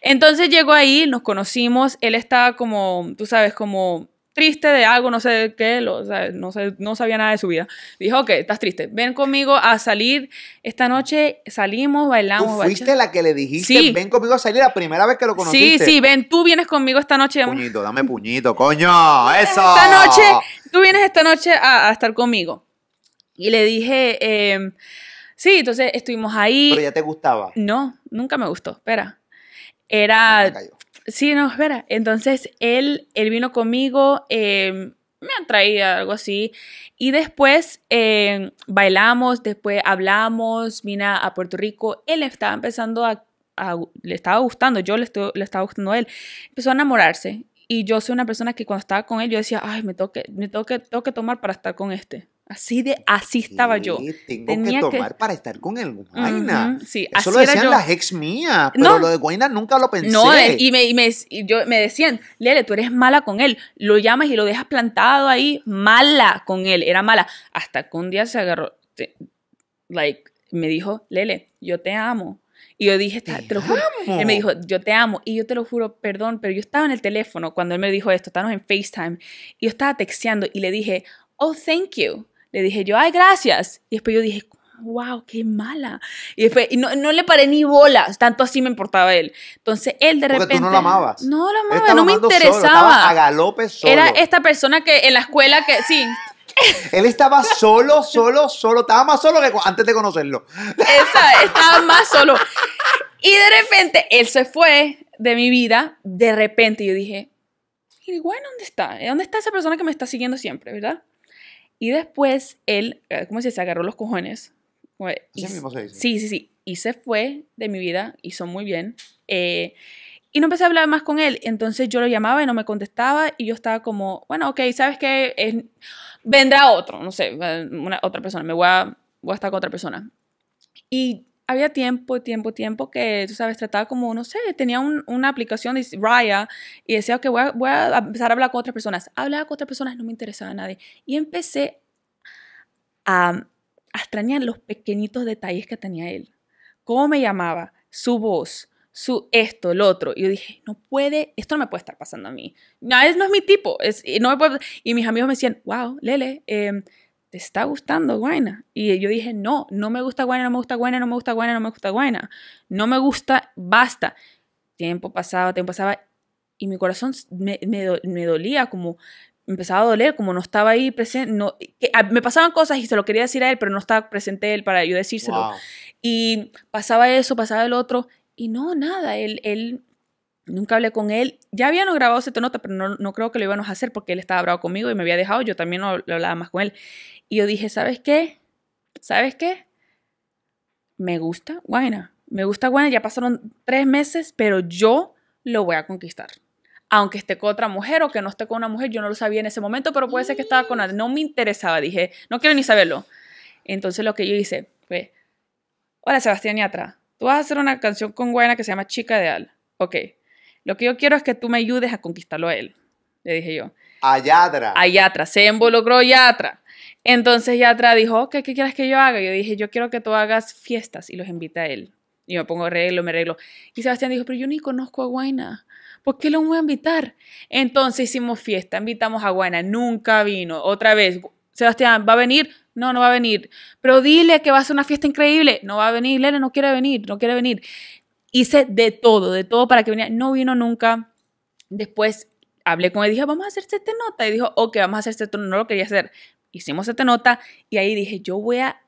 Entonces llegó ahí, nos conocimos, él estaba como, tú sabes, como triste de algo, no sé qué, lo- o sea, no, sé, no sabía nada de su vida. Dijo, ok, estás triste, ven conmigo a salir esta noche, salimos, bailamos. Tú bacha- fuiste la que le dijiste, Sí. ven conmigo a salir la primera vez que lo Sí, conociste. sí, ven, tú vienes conmigo esta noche. Puñito, dame puñito, coño. Eso. Esta noche, tú vienes esta noche a, a estar conmigo. Y le dije, eh, sí, entonces estuvimos ahí. Pero ya te gustaba. No, nunca me gustó, espera. Era. Sí, no, espera. Entonces él, él vino conmigo, eh, me atraía, algo así. Y después eh, bailamos, después hablamos, vine a Puerto Rico. Él estaba empezando a, a- le estaba gustando, yo le, estu- le estaba gustando a él. Empezó a enamorarse. Y yo soy una persona que cuando estaba con él, yo decía, ay, me tengo me tengo que, tengo que tomar para estar con este. Así de, así estaba yo. Tengo Tenía que que- tomar para estar con el Guayna. Ujú, sí, Eso así lo decían las ex mías, pero No. lo de Guayna nunca lo pensé. No, eh, y me, y me, y yo, me decían, Lele, tú eres mala con él. Lo llamas y lo dejas plantado ahí, mala con él, era mala. Hasta que un día se agarró, te- like, me dijo, Lele, yo te amo. Y yo dije, te, te lo juro. amo. Él me dijo, yo te amo. Y yo te lo juro, perdón, pero yo estaba en el teléfono cuando él me dijo esto, estábamos en FaceTime. Y yo estaba texteando y le dije, oh, thank you. Le dije yo, ay, gracias. Y después yo dije, wow, qué mala. Y después, y no, no le paré ni bolas, tanto así me importaba él. Entonces él de Porque tú repente. no lo amabas. No lo Él amaba, no me amando solo, estaba a interesaba. galope solo. Era esta persona que en la escuela que, sí, Él estaba solo, solo, solo. Estaba más solo que antes de conocerlo. esa, estaba más solo. Y de repente él se fue de mi vida, de repente yo dije, y bueno, ¿dónde está? ¿Dónde está esa persona que me está siguiendo siempre, verdad? Y después él, eh, ¿cómo se dice? Se agarró los cojones. Y- mismo se dice. Sí, sí, sí. Y se fue de mi vida, hizo muy bien. eh, y no empecé a hablar más con él. Entonces yo lo llamaba y no me contestaba. Y yo estaba como, bueno, ok, ¿sabes qué? Es- vendrá otro, no sé, una, otra persona. Me voy a, voy a estar con otra persona. Y había tiempo, tiempo, tiempo que, tú sabes, trataba como, no sé, tenía un- una aplicación de Raya y decía, ok, voy a, voy a empezar a hablar con otras personas. Hablaba con otras personas, no me interesaba a nadie. Y empecé a, a extrañar los pequeñitos detalles que tenía él. Cómo me llamaba, su voz, su esto, el otro. Y yo dije, no puede, esto no me puede estar pasando a mí. No, es, no es mi tipo. Es, no me puede- y mis amigos me decían, wow, Lele, em, ¿te está gustando Guayna? Y yo dije, no, no me gusta Guayna, no me gusta Guayna, no me gusta Guayna, no me gusta Guayna. No me gusta, basta. Tiempo pasaba, tiempo pasaba. Y mi corazón me, me do- me dolía, como empezaba a doler, como no estaba ahí presente. No, que, ah, me pasaban cosas y se lo quería decir a él, pero no estaba presente él para yo decírselo. Wow. Y pasaba eso, pasaba el otro, y no, nada, él, él, nunca hablé con él. Ya habíamos grabado ese nota, pero no, no creo que lo íbamos a hacer porque él estaba bravo conmigo y me había dejado, yo también no, no hablaba más con él. Y yo dije, ¿sabes qué? ¿Sabes qué? Me gusta Guayna. me gusta Guayna, ya pasaron tres meses, pero yo lo voy a conquistar. Aunque esté con otra mujer o que no esté con una mujer, yo no lo sabía en ese momento, pero puede ser que estaba con una. No me interesaba, dije, no quiero ni saberlo. Entonces lo que yo hice fue, hola Sebastián Yatra, tú vas a hacer una canción con Guayna que se llama Chica Ideal. Ok, lo que yo quiero es que tú me ayudes a conquistarlo a él, le dije yo. A Yatra. A Yatra, se involucró Yatra. Entonces Yatra dijo, ¿qué quieres que yo haga? Yo dije, yo quiero que tú hagas fiestas y los invita a él. Y me pongo arreglo, me arreglo. Y Sebastián dijo, pero yo ni conozco a Guayna. ¿Por qué lo voy a invitar? Entonces hicimos fiesta, invitamos a Guayna, nunca vino. Otra vez, Sebastián, ¿va a venir? No, no va a venir. Pero dile que va a ser una fiesta increíble. No va a venir, Lena no quiere venir, no quiere venir. Hice de todo, de todo para que viniera. No vino nunca. Después hablé con él y dije, vamos a hacer este nota. Y dijo, ok, vamos a hacer este No lo quería hacer. Hicimos este nota y ahí dije, yo voy a,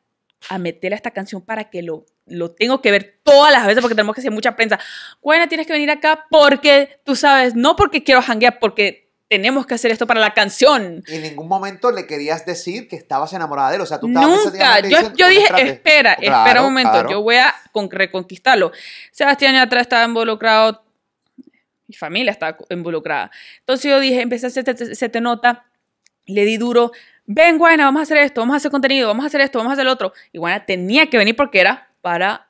a meterle esta canción para que lo, lo tengo que ver todas las veces porque tenemos que hacer mucha prensa. Bueno, tienes que venir acá porque tú sabes, no porque quiero hanguear, porque tenemos que hacer esto para la canción. Y en ningún momento le querías decir que estabas enamorada de él. O sea, tú estabas Nunca. Yo, diciendo, yo "Oye, dije, espérate". espera, Claro, espera un momento. claro. Yo voy a con- reconquistarlo. Sebastián Yatra estaba involucrado. Mi familia estaba involucrada. Entonces yo dije, empecé a hacer este- se te nota. Le di duro. Ven, Guayna, vamos a hacer esto, vamos a hacer contenido, vamos a hacer esto, vamos a hacer lo otro. Y Guayna tenía que venir porque era para,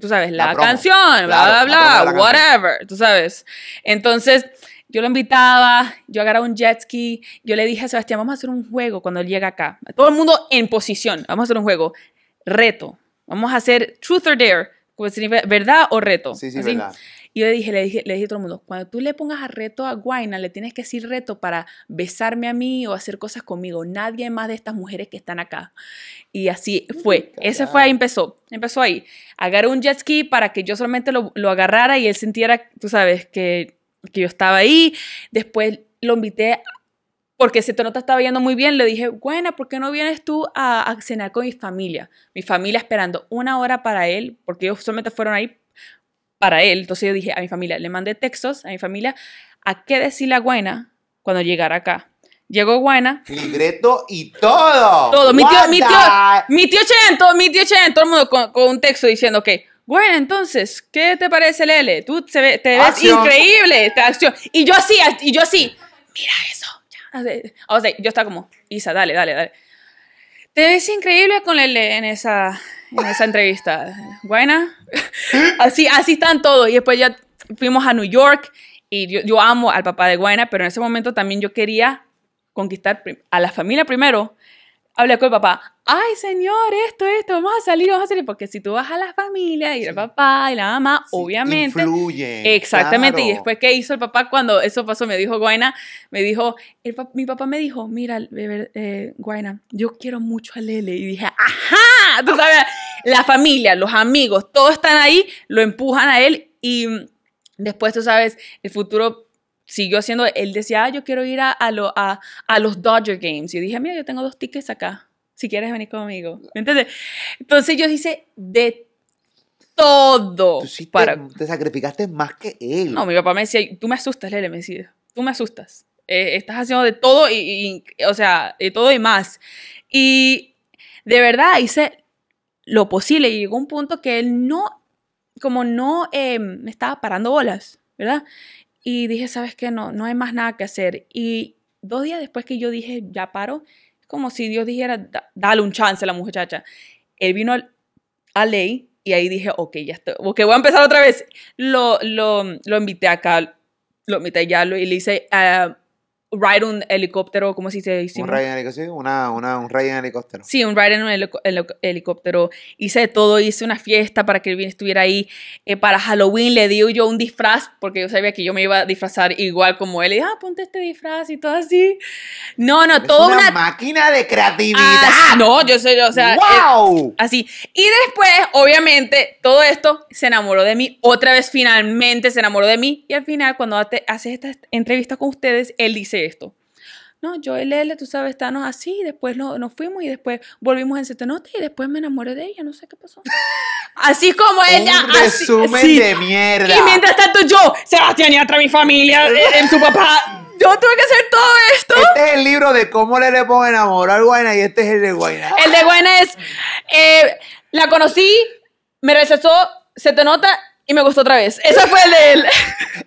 tú sabes, la, La canción, bla, Claro, bla, la promo de bla, la canción. whatever, tú sabes. Entonces, yo lo invitaba, yo agarraba un jet ski, yo le dije a Sebastián, vamos a hacer un juego cuando él llega acá. Todo el mundo en posición, vamos a hacer un juego. Reto, vamos a hacer truth or dare, significa verdad o reto. Sí, sí, Así. verdad. Y yo le dije, le dije, le dije a todo el mundo, cuando tú le pongas a reto a Guayna, le tienes que decir reto para besarme a mí o hacer cosas conmigo. Nadie más de estas mujeres que están acá. Y así fue. Ese fue ahí, empezó. Empezó ahí. Agarré un jet ski para que yo solamente lo, lo agarrara y él sintiera, tú sabes, que, que yo estaba ahí. Después lo invité porque se te nota estaba yendo muy bien. Le dije, Guayna, ¿por qué no vienes tú a, a cenar con mi familia? Mi familia esperando una hora para él, porque ellos solamente fueron ahí para él. Entonces yo dije a mi familia, le mandé textos a mi familia a qué decirle a Guayna cuando llegara acá. Llegó Guayna, Libreto y todo. todo, mi tío, mi tío, mi tío Chento, mi tío Chento, todo el mundo con, con un texto diciendo que, Guayna, entonces, ¿qué te parece Lele? Tú se ve- te ves increíble, esta acción. Y yo así, y yo así, mira eso. O sea, yo estaba como, Isa, dale, dale, dale. Te ves increíble con Lele en esa, en esa entrevista. Guayna, así, así están todos. Y después ya fuimos a New York y yo, yo amo al papá de Guayna, pero en ese momento también yo quería conquistar a la familia primero. Hablé con el papá, ay señor, esto, esto, vamos a salir, vamos a salir, porque si tú vas a la familia y el papá y la mamá, Sí, obviamente, Influye. Exactamente, y claro. después que hizo el papá cuando eso pasó, me dijo Guayna, me dijo, el mi papá me dijo, mira, eh, Guayna, yo quiero mucho a Lele. Y dije, ajá, tú sabes, la familia, los amigos, todos están ahí, lo empujan a él y después, tú sabes, el futuro siguió haciendo, él decía, ah, yo quiero ir a, a, lo- a, a los Dodger Games. Y dije, mira, yo tengo dos tickets acá, si quieres venir conmigo. ¿Me entiendes? Entonces yo hice de todo Tú sí te, para te sacrificaste más que él. no, mi papá me decía, tú me asustas, Lele, me decía, tú me asustas. Eh, estás haciendo de todo y, y- o sea, de todo y más. Y de verdad hice lo posible y llegó un punto que él no, como no eh, me estaba parando bolas, ¿verdad? Y dije, ¿sabes qué? No, no hay más nada que hacer. Y dos días después que yo dije, ya paro, es como si Dios dijera, "Da- dale un chance a la muchacha. Él vino al- a ley y ahí dije, ok, ya estoy, ok, voy a empezar otra vez. Lo, lo, lo invité acá, lo invité ya, lo, y le hice ah, ride un helicóptero, ¿cómo se dice? un rey en helicóptero. Sí, una, una, un rey en helicóptero. Sí, un ride en un helico- helicóptero. Hice de todo, hice una fiesta para que él estuviera ahí. Eh, para Halloween le di yo un disfraz, porque yo sabía que yo me iba a disfrazar igual como él. Y dije, ah, ponte este disfraz y todo así. No, no, todo una, una... máquina de creatividad. Ah, no, yo soy, o sea, eh, ¡Wow! Así. Y después, obviamente, todo esto se enamoró de mí. Otra vez, finalmente, se enamoró de mí. Y al final, cuando hace esta entrevista con ustedes, él dice esto. No, yo, él, tú sabes, estábamos así. Después no- nos fuimos y después volvimos en Setenote y después me enamoré de ella. No sé qué pasó. Así como ella. un así- resumen sí. de mierda. Y mientras tanto, yo, Sebastián y otra mi familia, eh, en su papá. Yo tuve que hacer todo esto. Este es el libro de cómo le le puedo enamorar a Guayna y este es el de Guayna. El de Gwen es, eh, la conocí, me rechazó, se te nota y me gustó otra vez. Esa fue el de.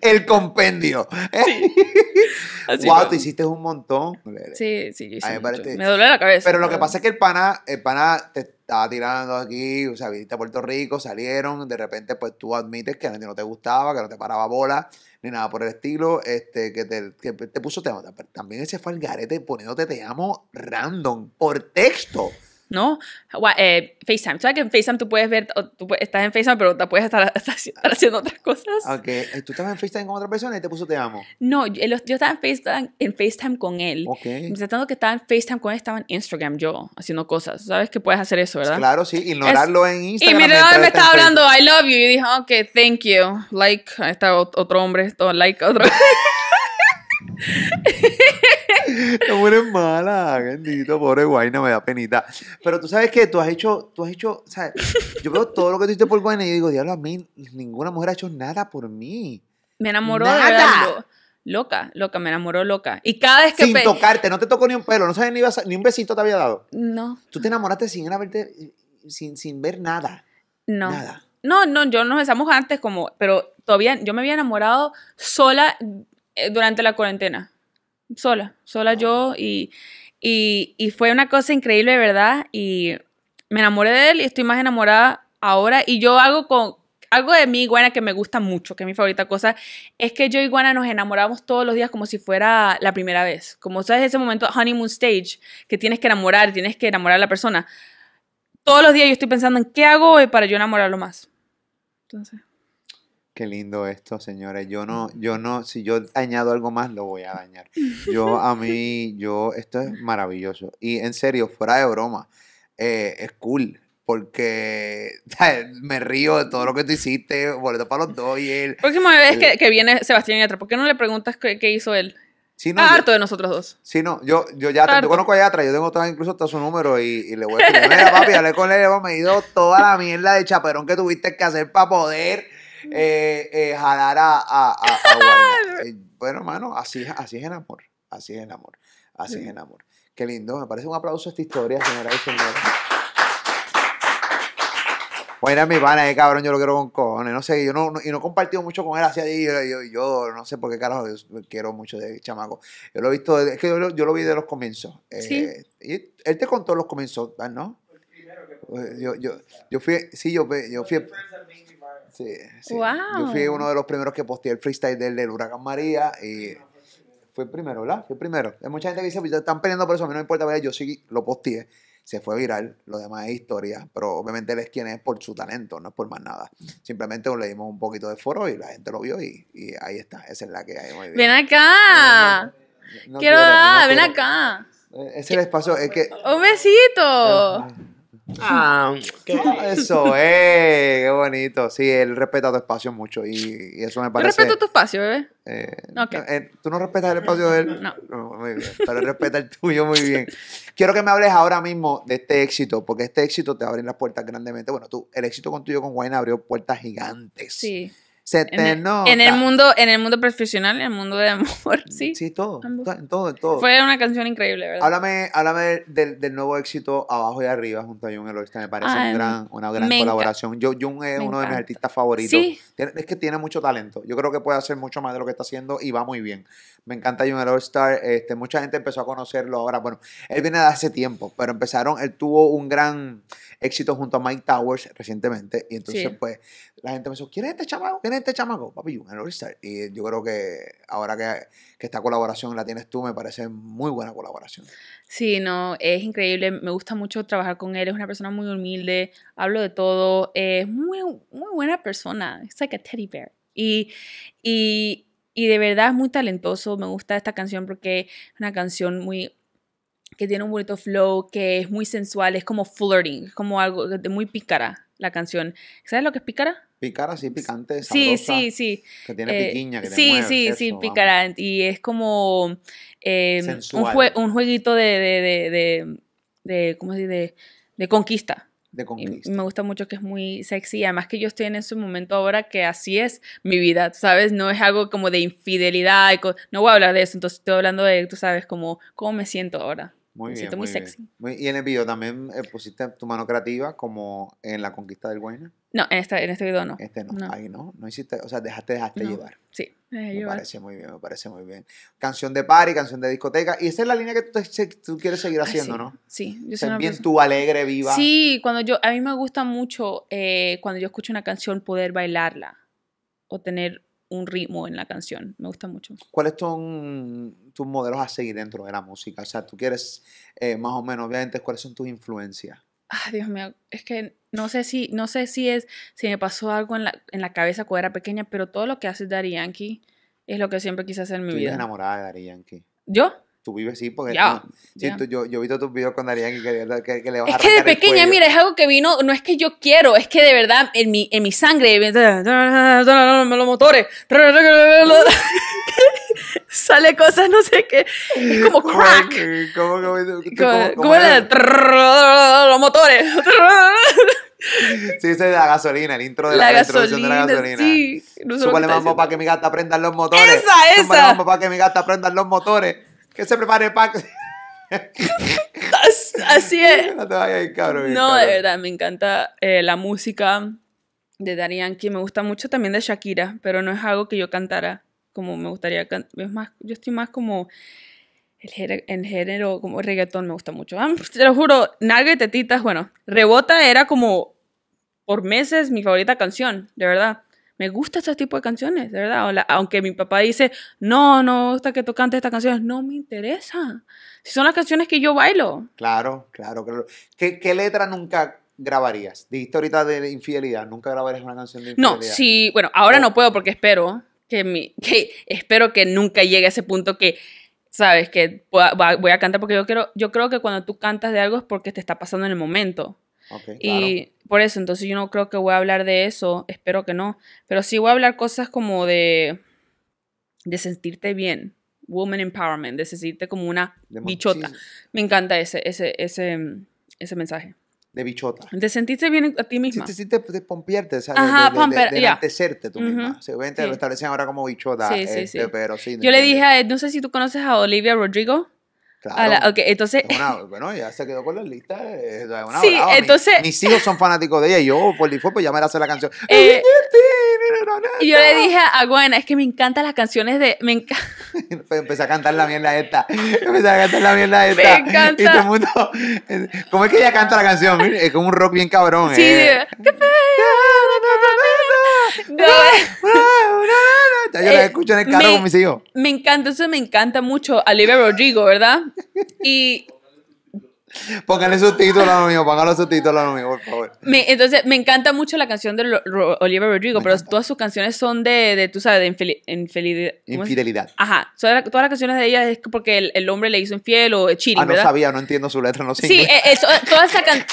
El compendio. Así wow, fue. tú hiciste un montón. Sí, sí, yo hice me parece- Me duele la cabeza. Pero lo que pasa es que el pana, el pana te estaba tirando aquí, o sea, viniste a Puerto Rico, salieron, de repente pues tú admites que a ti no te gustaba, que no te paraba bola, ni nada por el estilo, este, que te, que te puso te También ese fue el garete poniéndote te amo random, por texto. ¿No? Eh, FaceTime. ¿Sabes que en FaceTime tú puedes ver, tú estás en FaceTime, pero te puedes estar, estar haciendo otras cosas? Aunque eh, tú estabas en FaceTime con otra persona y te puso te amo. No, yo, yo estaba en FaceTime, en FaceTime con él. Ok. Mientras tanto que estaba en FaceTime con él, estaba en Instagram yo, haciendo cosas. ¿Sabes que puedes hacer eso, verdad? Claro, sí, ignorarlo en Y Instagram. mira, mientras me en estaba hablando, I love you. Y dije, ok, thank you. Like, ahí está ot- otro hombre, todo, like, otro. No eres mala, bendito, pobre guayna, me da penita. Pero tú sabes que tú has hecho, tú has hecho, ¿sabes? Yo veo todo lo que tú hiciste por guayna y yo digo, diablo, a mí ninguna mujer ha hecho nada por mí. Me enamoró de Nada. verdad. lo- loca, loca, me enamoró loca. Y cada vez que... Sin tocarte, no te tocó ni un pelo, no sabes ni, ni un besito te había dado. No, Tú te enamoraste sin haberte, sin, sin ver nada. no. Nada. No, no, yo nos besamos antes como, pero todavía yo me había enamorado sola eh, durante la cuarentena. Sola, sola yo y, y, y fue una cosa increíble, verdad. Y me enamoré de él y estoy más enamorada ahora. Y yo hago con algo de mí, Iguana, que me gusta mucho, que es mi favorita cosa, es que yo y Iguana nos enamoramos todos los días como si fuera la primera vez. Como sabes, ese momento honeymoon stage, que tienes que enamorar, tienes que enamorar a la persona. Todos los días yo estoy pensando en qué hago hoy para yo enamorarlo más. Entonces, Qué lindo esto, señores. Yo no, yo no, si yo añado algo más, lo voy a dañar. Yo, a mí, yo, esto es maravilloso. Y en serio, fuera de broma, eh, es cool. Porque me río de todo lo que tú hiciste, boleto para los dos y él. próxima vez que, que viene Sebastián Yatra, ¿por qué no le preguntas qué, qué hizo él? Sí, no, Está yo- harto de nosotros dos. Sí, no, yo, yo ya yo conozco a Yatra, yo tengo todo, incluso hasta su número y, y le voy a decir, mira papi, hablé con él, hemos medido toda la mierda de chaperón que tuviste que hacer para poder eh, eh, jalar a, a, a- a Guayna". Eh, bueno, hermano, así, así es el amor, así es el amor, así es el amor. Qué lindo, me parece un aplauso a esta historia, señoras y señores. Guayna es mi pana, eh, cabrón, yo lo quiero con cojones, no sé, yo no, no- y no he compartido mucho con él hacia allí, yo, yo, yo no sé por qué carajo, yo quiero mucho de chamaco. Yo lo he visto, desde- es que yo, lo- yo lo vi de los comienzos. eh, Sí. y él te contó los comienzos, ¿verdad, ¿no? Yo, yo, yo fui, sí, yo, fui- yo fui, sí, sí. yo fui Wow. uno de los primeros que posteé el freestyle del, del Huracán María y fue el primero, ¿verdad? Fue el primero. Hay mucha gente que dice, pues, están peleando por eso, a mí no me importa, ¿verdad? yo sí lo posteé, se fue viral, lo demás es historia, pero obviamente él es quien es por su talento, no es por más nada. Simplemente le dimos un poquito de foro y la gente lo vio y, y ahí está, esa es la que hay. Muy bien. Ven acá. No Quiero quiero, dar, no ven acá. Eh, Ese es el espacio, es que... Un besito. Ah, qué- Eso es, qué bonito. Sí, él respeta tu espacio mucho y, y eso me Yo parece... respeto tu espacio, bebé. eh, Ok. no, eh, ¿Tú no respetas el espacio de él? No. Muy bien, pero él respeta el tuyo muy bien. Quiero que me hables ahora mismo de este éxito, porque este éxito te abre las puertas grandemente. Bueno, tú, el éxito con tuyo con Wayne abrió puertas gigantes. Sí. Se te En el, nota. en el mundo, en el mundo profesional, en el mundo de amor, sí. Sí, todo, en todo, en todo. Fue una canción increíble, ¿verdad? Háblame, háblame del, del nuevo éxito Abajo y Arriba junto a Jun Eloista. Me parece Ay, un gran, una gran colaboración. Yo, Jun es me uno de mis artistas favoritos. Sí. Es que tiene mucho talento. Yo creo que puede hacer mucho más de lo que está haciendo y va muy bien. Me encanta Jun el All-Star. Este, mucha gente empezó a conocerlo ahora. Bueno, él viene de hace tiempo, pero empezaron, él tuvo un gran éxito junto a Mike Towers recientemente. Y entonces, Sí. pues, la gente me dijo, ¿quién es este chamaco? ¿Quién es este chamaco? Papi, el All-Star. Y yo creo que ahora que, que esta colaboración la tienes tú, me parece muy buena colaboración. Sí, no, es increíble. Me gusta mucho trabajar con él. Es una persona muy humilde. Hablo de todo. Es muy, muy buena persona. Es like a teddy bear. Y, y, y de verdad es muy talentoso. Me gusta esta canción porque es una canción muy que tiene un bonito flow, que es muy sensual, es como flirting, es como algo de muy pícara la canción. ¿Sabes lo que es pícara? Pícara, sí, picante, Sí, sabrosa, sí, sí. que tiene Eh, piquiña, que te sí, mueve, sí, eso, sí, vamos. pícara. Y es como eh, un, jue- un jueguito de, de, de, ¿cómo se dice? De, de conquista. De Y conquista. me gusta mucho que es muy sexy. Además que yo estoy en ese momento ahora que así es mi vida, ¿sabes? No es algo como de infidelidad. No voy a hablar de eso. Entonces estoy hablando de, tú sabes, como cómo me siento ahora. Muy me bien, siento muy muy bien. sexy. Muy- y en el video también eh, pusiste tu mano creativa como en la conquista del Guayna. No, en, esta, en este video no. Este no, No. ahí no. No hiciste, o sea, dejaste, dejaste No. llevar. Sí, me dejé Me llevar. parece muy bien, me parece muy bien. Canción de party, canción de discoteca. Y esa es la línea que tú, te- tú quieres seguir Ay, haciendo, sí, ¿no? Sí, yo soy una bien persona- tú, alegre, viva. Sí, cuando yo, a mí me gusta mucho eh, cuando yo escucho una canción poder bailarla o tener un ritmo en la canción. Me gusta mucho. ¿Cuáles son tus modelos a seguir dentro de la música? O sea, tú quieres eh, más o menos, obviamente, ¿cuáles son tus influencias? Ah, Dios mío, es que no sé si, no sé si es, si me pasó algo en la, en la cabeza cuando era pequeña, pero todo lo que hace Daddy Yankee es lo que siempre quise hacer en mi Tú vida. enamorada de Dari Yankee. ¿Yo? Tú vives, sí, porque tú- sí, tú- yo, yo he visto tus videos con Dari Yankee que, que, que le vas a Es que de pequeña, mira, es algo que vino, no es que yo quiero, es que de verdad en mi, en mi sangre, los motores, sale cosas, no sé qué, es como ¿Cómo- crack. ¿Cómo, cómo, cómo, ¿Cómo? Los motores. Sí, ese es de la gasolina, el intro de la, La de la gasolina, sí. No sé Súbale mambo para que mi gata prendan los motores. Esa, Súbale esa. mambo para que mi gata prendan los motores. Que se prepare para que... As- Así es. no te vayas ir, cabrón. No, de verdad, me encanta eh, la música de Daddy Yankee. Me gusta mucho también de Shakira, pero no es algo que yo cantara como me gustaría cantar. Es más, yo estoy más como el género, el género como reggaetón me gusta mucho. Ah, te lo juro, Nalga y Tetitas, bueno, Rebota era como por meses mi favorita canción, de verdad. Me gusta este tipo de canciones, de verdad. La- aunque mi papá dice, no, no me gusta que tú cantes estas canciones, no me interesa. Si son las canciones que yo bailo. Claro, claro, claro. ¿Qué, qué letra nunca grabarías? Dijiste ahorita de infidelidad. ¿Nunca grabarías una canción de infidelidad? No, sí, bueno, ahora O- no puedo porque espero que mi, que espero que nunca llegue a ese punto que, sabes, que voy a cantar porque yo quiero, yo creo que cuando tú cantas de algo es porque te está pasando en el momento. Ok, claro. Y por eso, entonces yo no creo que voy a hablar de eso, espero que no, pero sí voy a hablar cosas como de, de sentirte bien, woman empowerment, de sentirte como una De bichota. sí, Me encanta ese, ese, ese, ese mensaje. de bichota. De sentirte bien a ti misma. sí, te, te pompiarte, o sea, de- Ajá, de, de, de, pamper, de enaltecerte tú misma. Ujú, Sí, obviamente sí. lo establecen ahora como bichota, Sí, este, pero sí. Yo le dije a él, no sé si tú conoces a Olivia Rodrigo. Claro. A la- ok, entonces, Es una- bueno, ya se quedó con la lista. Es una Sí, brava. Entonces- mis hijos son fanáticos de ella y yo, por default, pues ya me la sé la canción. Eh, y yo le dije a Gwen, es que me encantan las canciones de... Me enca- Pues empecé a cantar la mierda esta. Empecé a cantar la mierda esta. encanta. Y todo el mundo. ¿Cómo es que ella canta la canción? Es como un rock bien cabrón. Sí, eh. de- No, Ya yo la Eh, escucho en el carro me- con mis hijos. me encanta, eso me encanta mucho Olivia Rodrigo, ¿verdad? Y Pónganle subtítulos a lo mío, pónganle subtítulos a lo mío, por favor. me- entonces me encanta mucho la canción de Ro- Ro- Olivia Rodrigo, Me pero encanta. todas sus canciones son de, de tú sabes, de infeli- infelicidad. ¿cómo es? Infidelidad. Ajá, todas las- todas las canciones de ella es porque el, el hombre le hizo infiel o cheating, Ah, no ¿verdad? sabía, no entiendo su letra, no sé Sí, inglés. eh, eso, todas esas can-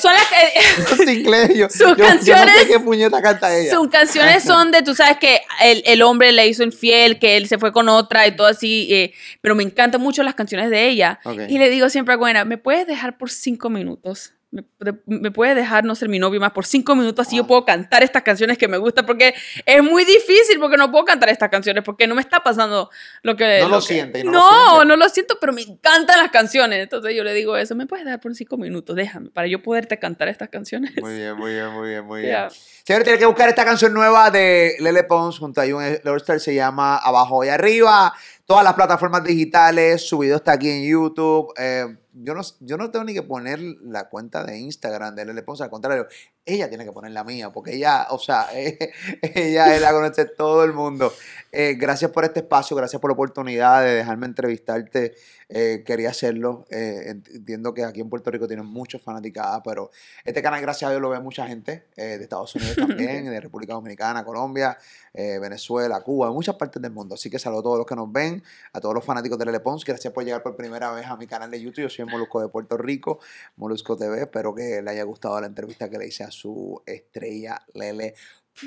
son las que... Sé inglés. Yo, sus yo- yo no canciones- sé qué puñeta canta ella. Sus canciones son de, tú sabes que el, el hombre le hizo infiel, que él se fue con otra y todo así, eh, pero me encantan mucho las canciones de ella. Ok. Y le digo siempre a Gwen, ¿me puedes dejar por cinco minutos? ¿Me, me puedes dejar no ser mi novio más por cinco minutos así yo puedo cantar estas canciones que me gustan? Porque es muy difícil porque no puedo cantar estas canciones porque no me está pasando lo que... No lo que- siente y no lo No, siente. no lo siento, pero me encantan las canciones. Entonces yo le digo eso, ¿me puedes dejar por cinco minutos? Déjame, para yo poderte cantar estas canciones. Muy bien, muy bien, muy bien, muy bien. Ya. Señores, tiene que buscar esta canción nueva de Lele Pons junto a Jun Lordstar. Se llama Abajo y Arriba. Todas las plataformas digitales. Su video está aquí en YouTube. Eh, yo, no, yo no tengo ni que poner la cuenta de Instagram de Lele Pons. Al contrario, ella tiene que poner la mía. Porque ella, o sea, ella es la conoce todo el mundo. Eh, gracias por este espacio. Gracias por la oportunidad de dejarme entrevistarte. Eh, quería hacerlo. Eh, ent- entiendo que aquí en Puerto Rico tienen muchos fanaticadas, pero este canal, gracias a Dios, lo ve mucha gente eh, de Estados Unidos también, de República Dominicana, Colombia, Venezuela, Cuba, de muchas partes del mundo. Así que saludo a todos los que nos ven, a todos los fanáticos de Lele Pons. Gracias por llegar por primera vez a mi canal de YouTube. Yo soy el Molusco de Puerto Rico, Molusco TV. Espero que le haya gustado la entrevista que le hice a su estrella Lele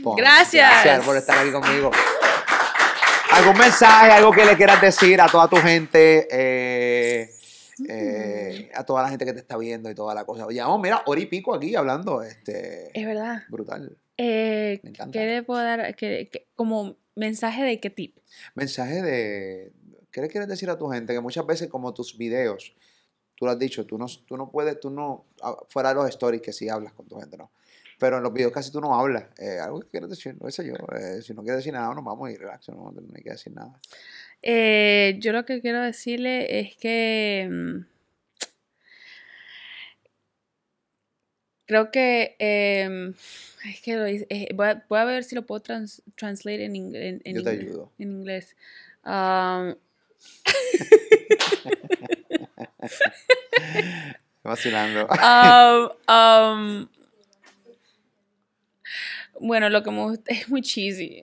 Pons. Gracias. Gracias por estar aquí conmigo. ¿Algún mensaje, algo que le quieras decir a toda tu gente? eh, eh, a toda la gente que te está viendo y toda la cosa. Llevamos, mira, hora y pico aquí hablando. Este, Es verdad. brutal. Eh, Me encanta. ¿Qué le puedo dar? ¿Qué- qué- como mensaje de qué tipo? Mensaje de. ¿Qué le quieres decir a tu gente? Que muchas veces, como tus videos, tú lo has dicho, tú no, tú no puedes, tú no, ah, fuera de los stories que sí hablas con tu gente, ¿no? Pero en los videos casi tú no hablas. Eh, algo que quieres decir, no sé yo. eh, si no quieres decir nada, nos vamos y relax. No, no hay que decir nada. Eh, yo lo que quiero decirle es que mm, creo que em, es que lo voy, a, voy a ver si lo puedo trans, translate en, ing- en, en Yo te ingle- ayudo. en inglés. Um, Vacilando. um, um, bueno, lo que me gusta es muy cheesy.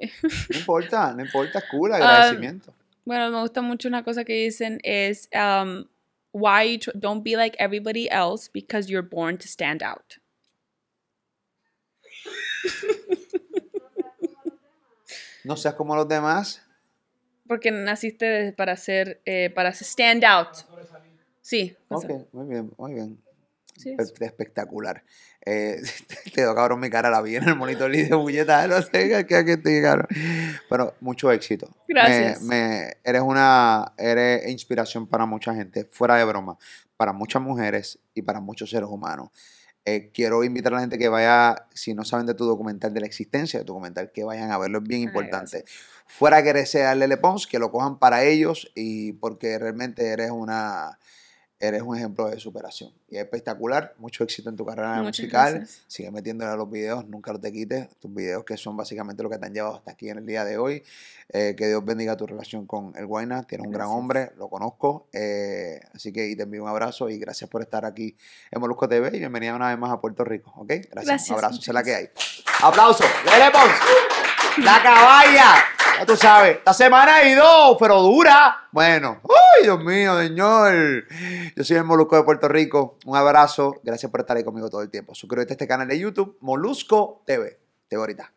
No importa, no importa, es cool, Ah, agradecimiento. Bueno, me gusta mucho una cosa que dicen es um, why don't be like everybody else because you're born to stand out. No seas como los demás. Porque naciste para ser eh, para stand out. Sí. Ok, muy bien, muy bien. sí, Per- Espectacular. Eh, te quedó cabrón mi cara, la vi en el monitor y de bulleta, no sé qué, qué estoy cabrón. Pero mucho éxito. Me- Gracias. me- eres una eres inspiración para mucha gente, fuera de broma, para muchas mujeres y para muchos seres humanos. Eh, quiero invitar a la gente que vaya, si no saben de tu documental, de la existencia de tu documental, que vayan a verlo, es bien Ay, importante. Fuera que eres a Lele Pons, que lo cojan para ellos y porque realmente eres una eres un ejemplo de superación. Y es espectacular, mucho éxito en tu carrera Muchas musical. gracias. Sigue metiéndole a los videos, nunca los te quites. Tus videos que son básicamente lo que te han llevado hasta aquí en el día de hoy. Eh, que Dios bendiga tu relación con el Guayna. Tienes un gran hombre, lo conozco. eh, así que y te envío un abrazo y gracias por estar aquí en Molusco TV y bienvenida una vez más a Puerto Rico. ¿Ok? Gracias. Gracias, un abrazo. es la que hay. Aplauso. Lele Pons. La caballa. Ya tú sabes. La semana hay dos, pero dura. Bueno. ¡Uy, Dios mío, señor! Yo soy el Molusco de Puerto Rico. Un abrazo. Gracias por estar ahí conmigo todo el tiempo. Suscríbete a este canal de YouTube, Molusco TV. Te veo ahorita.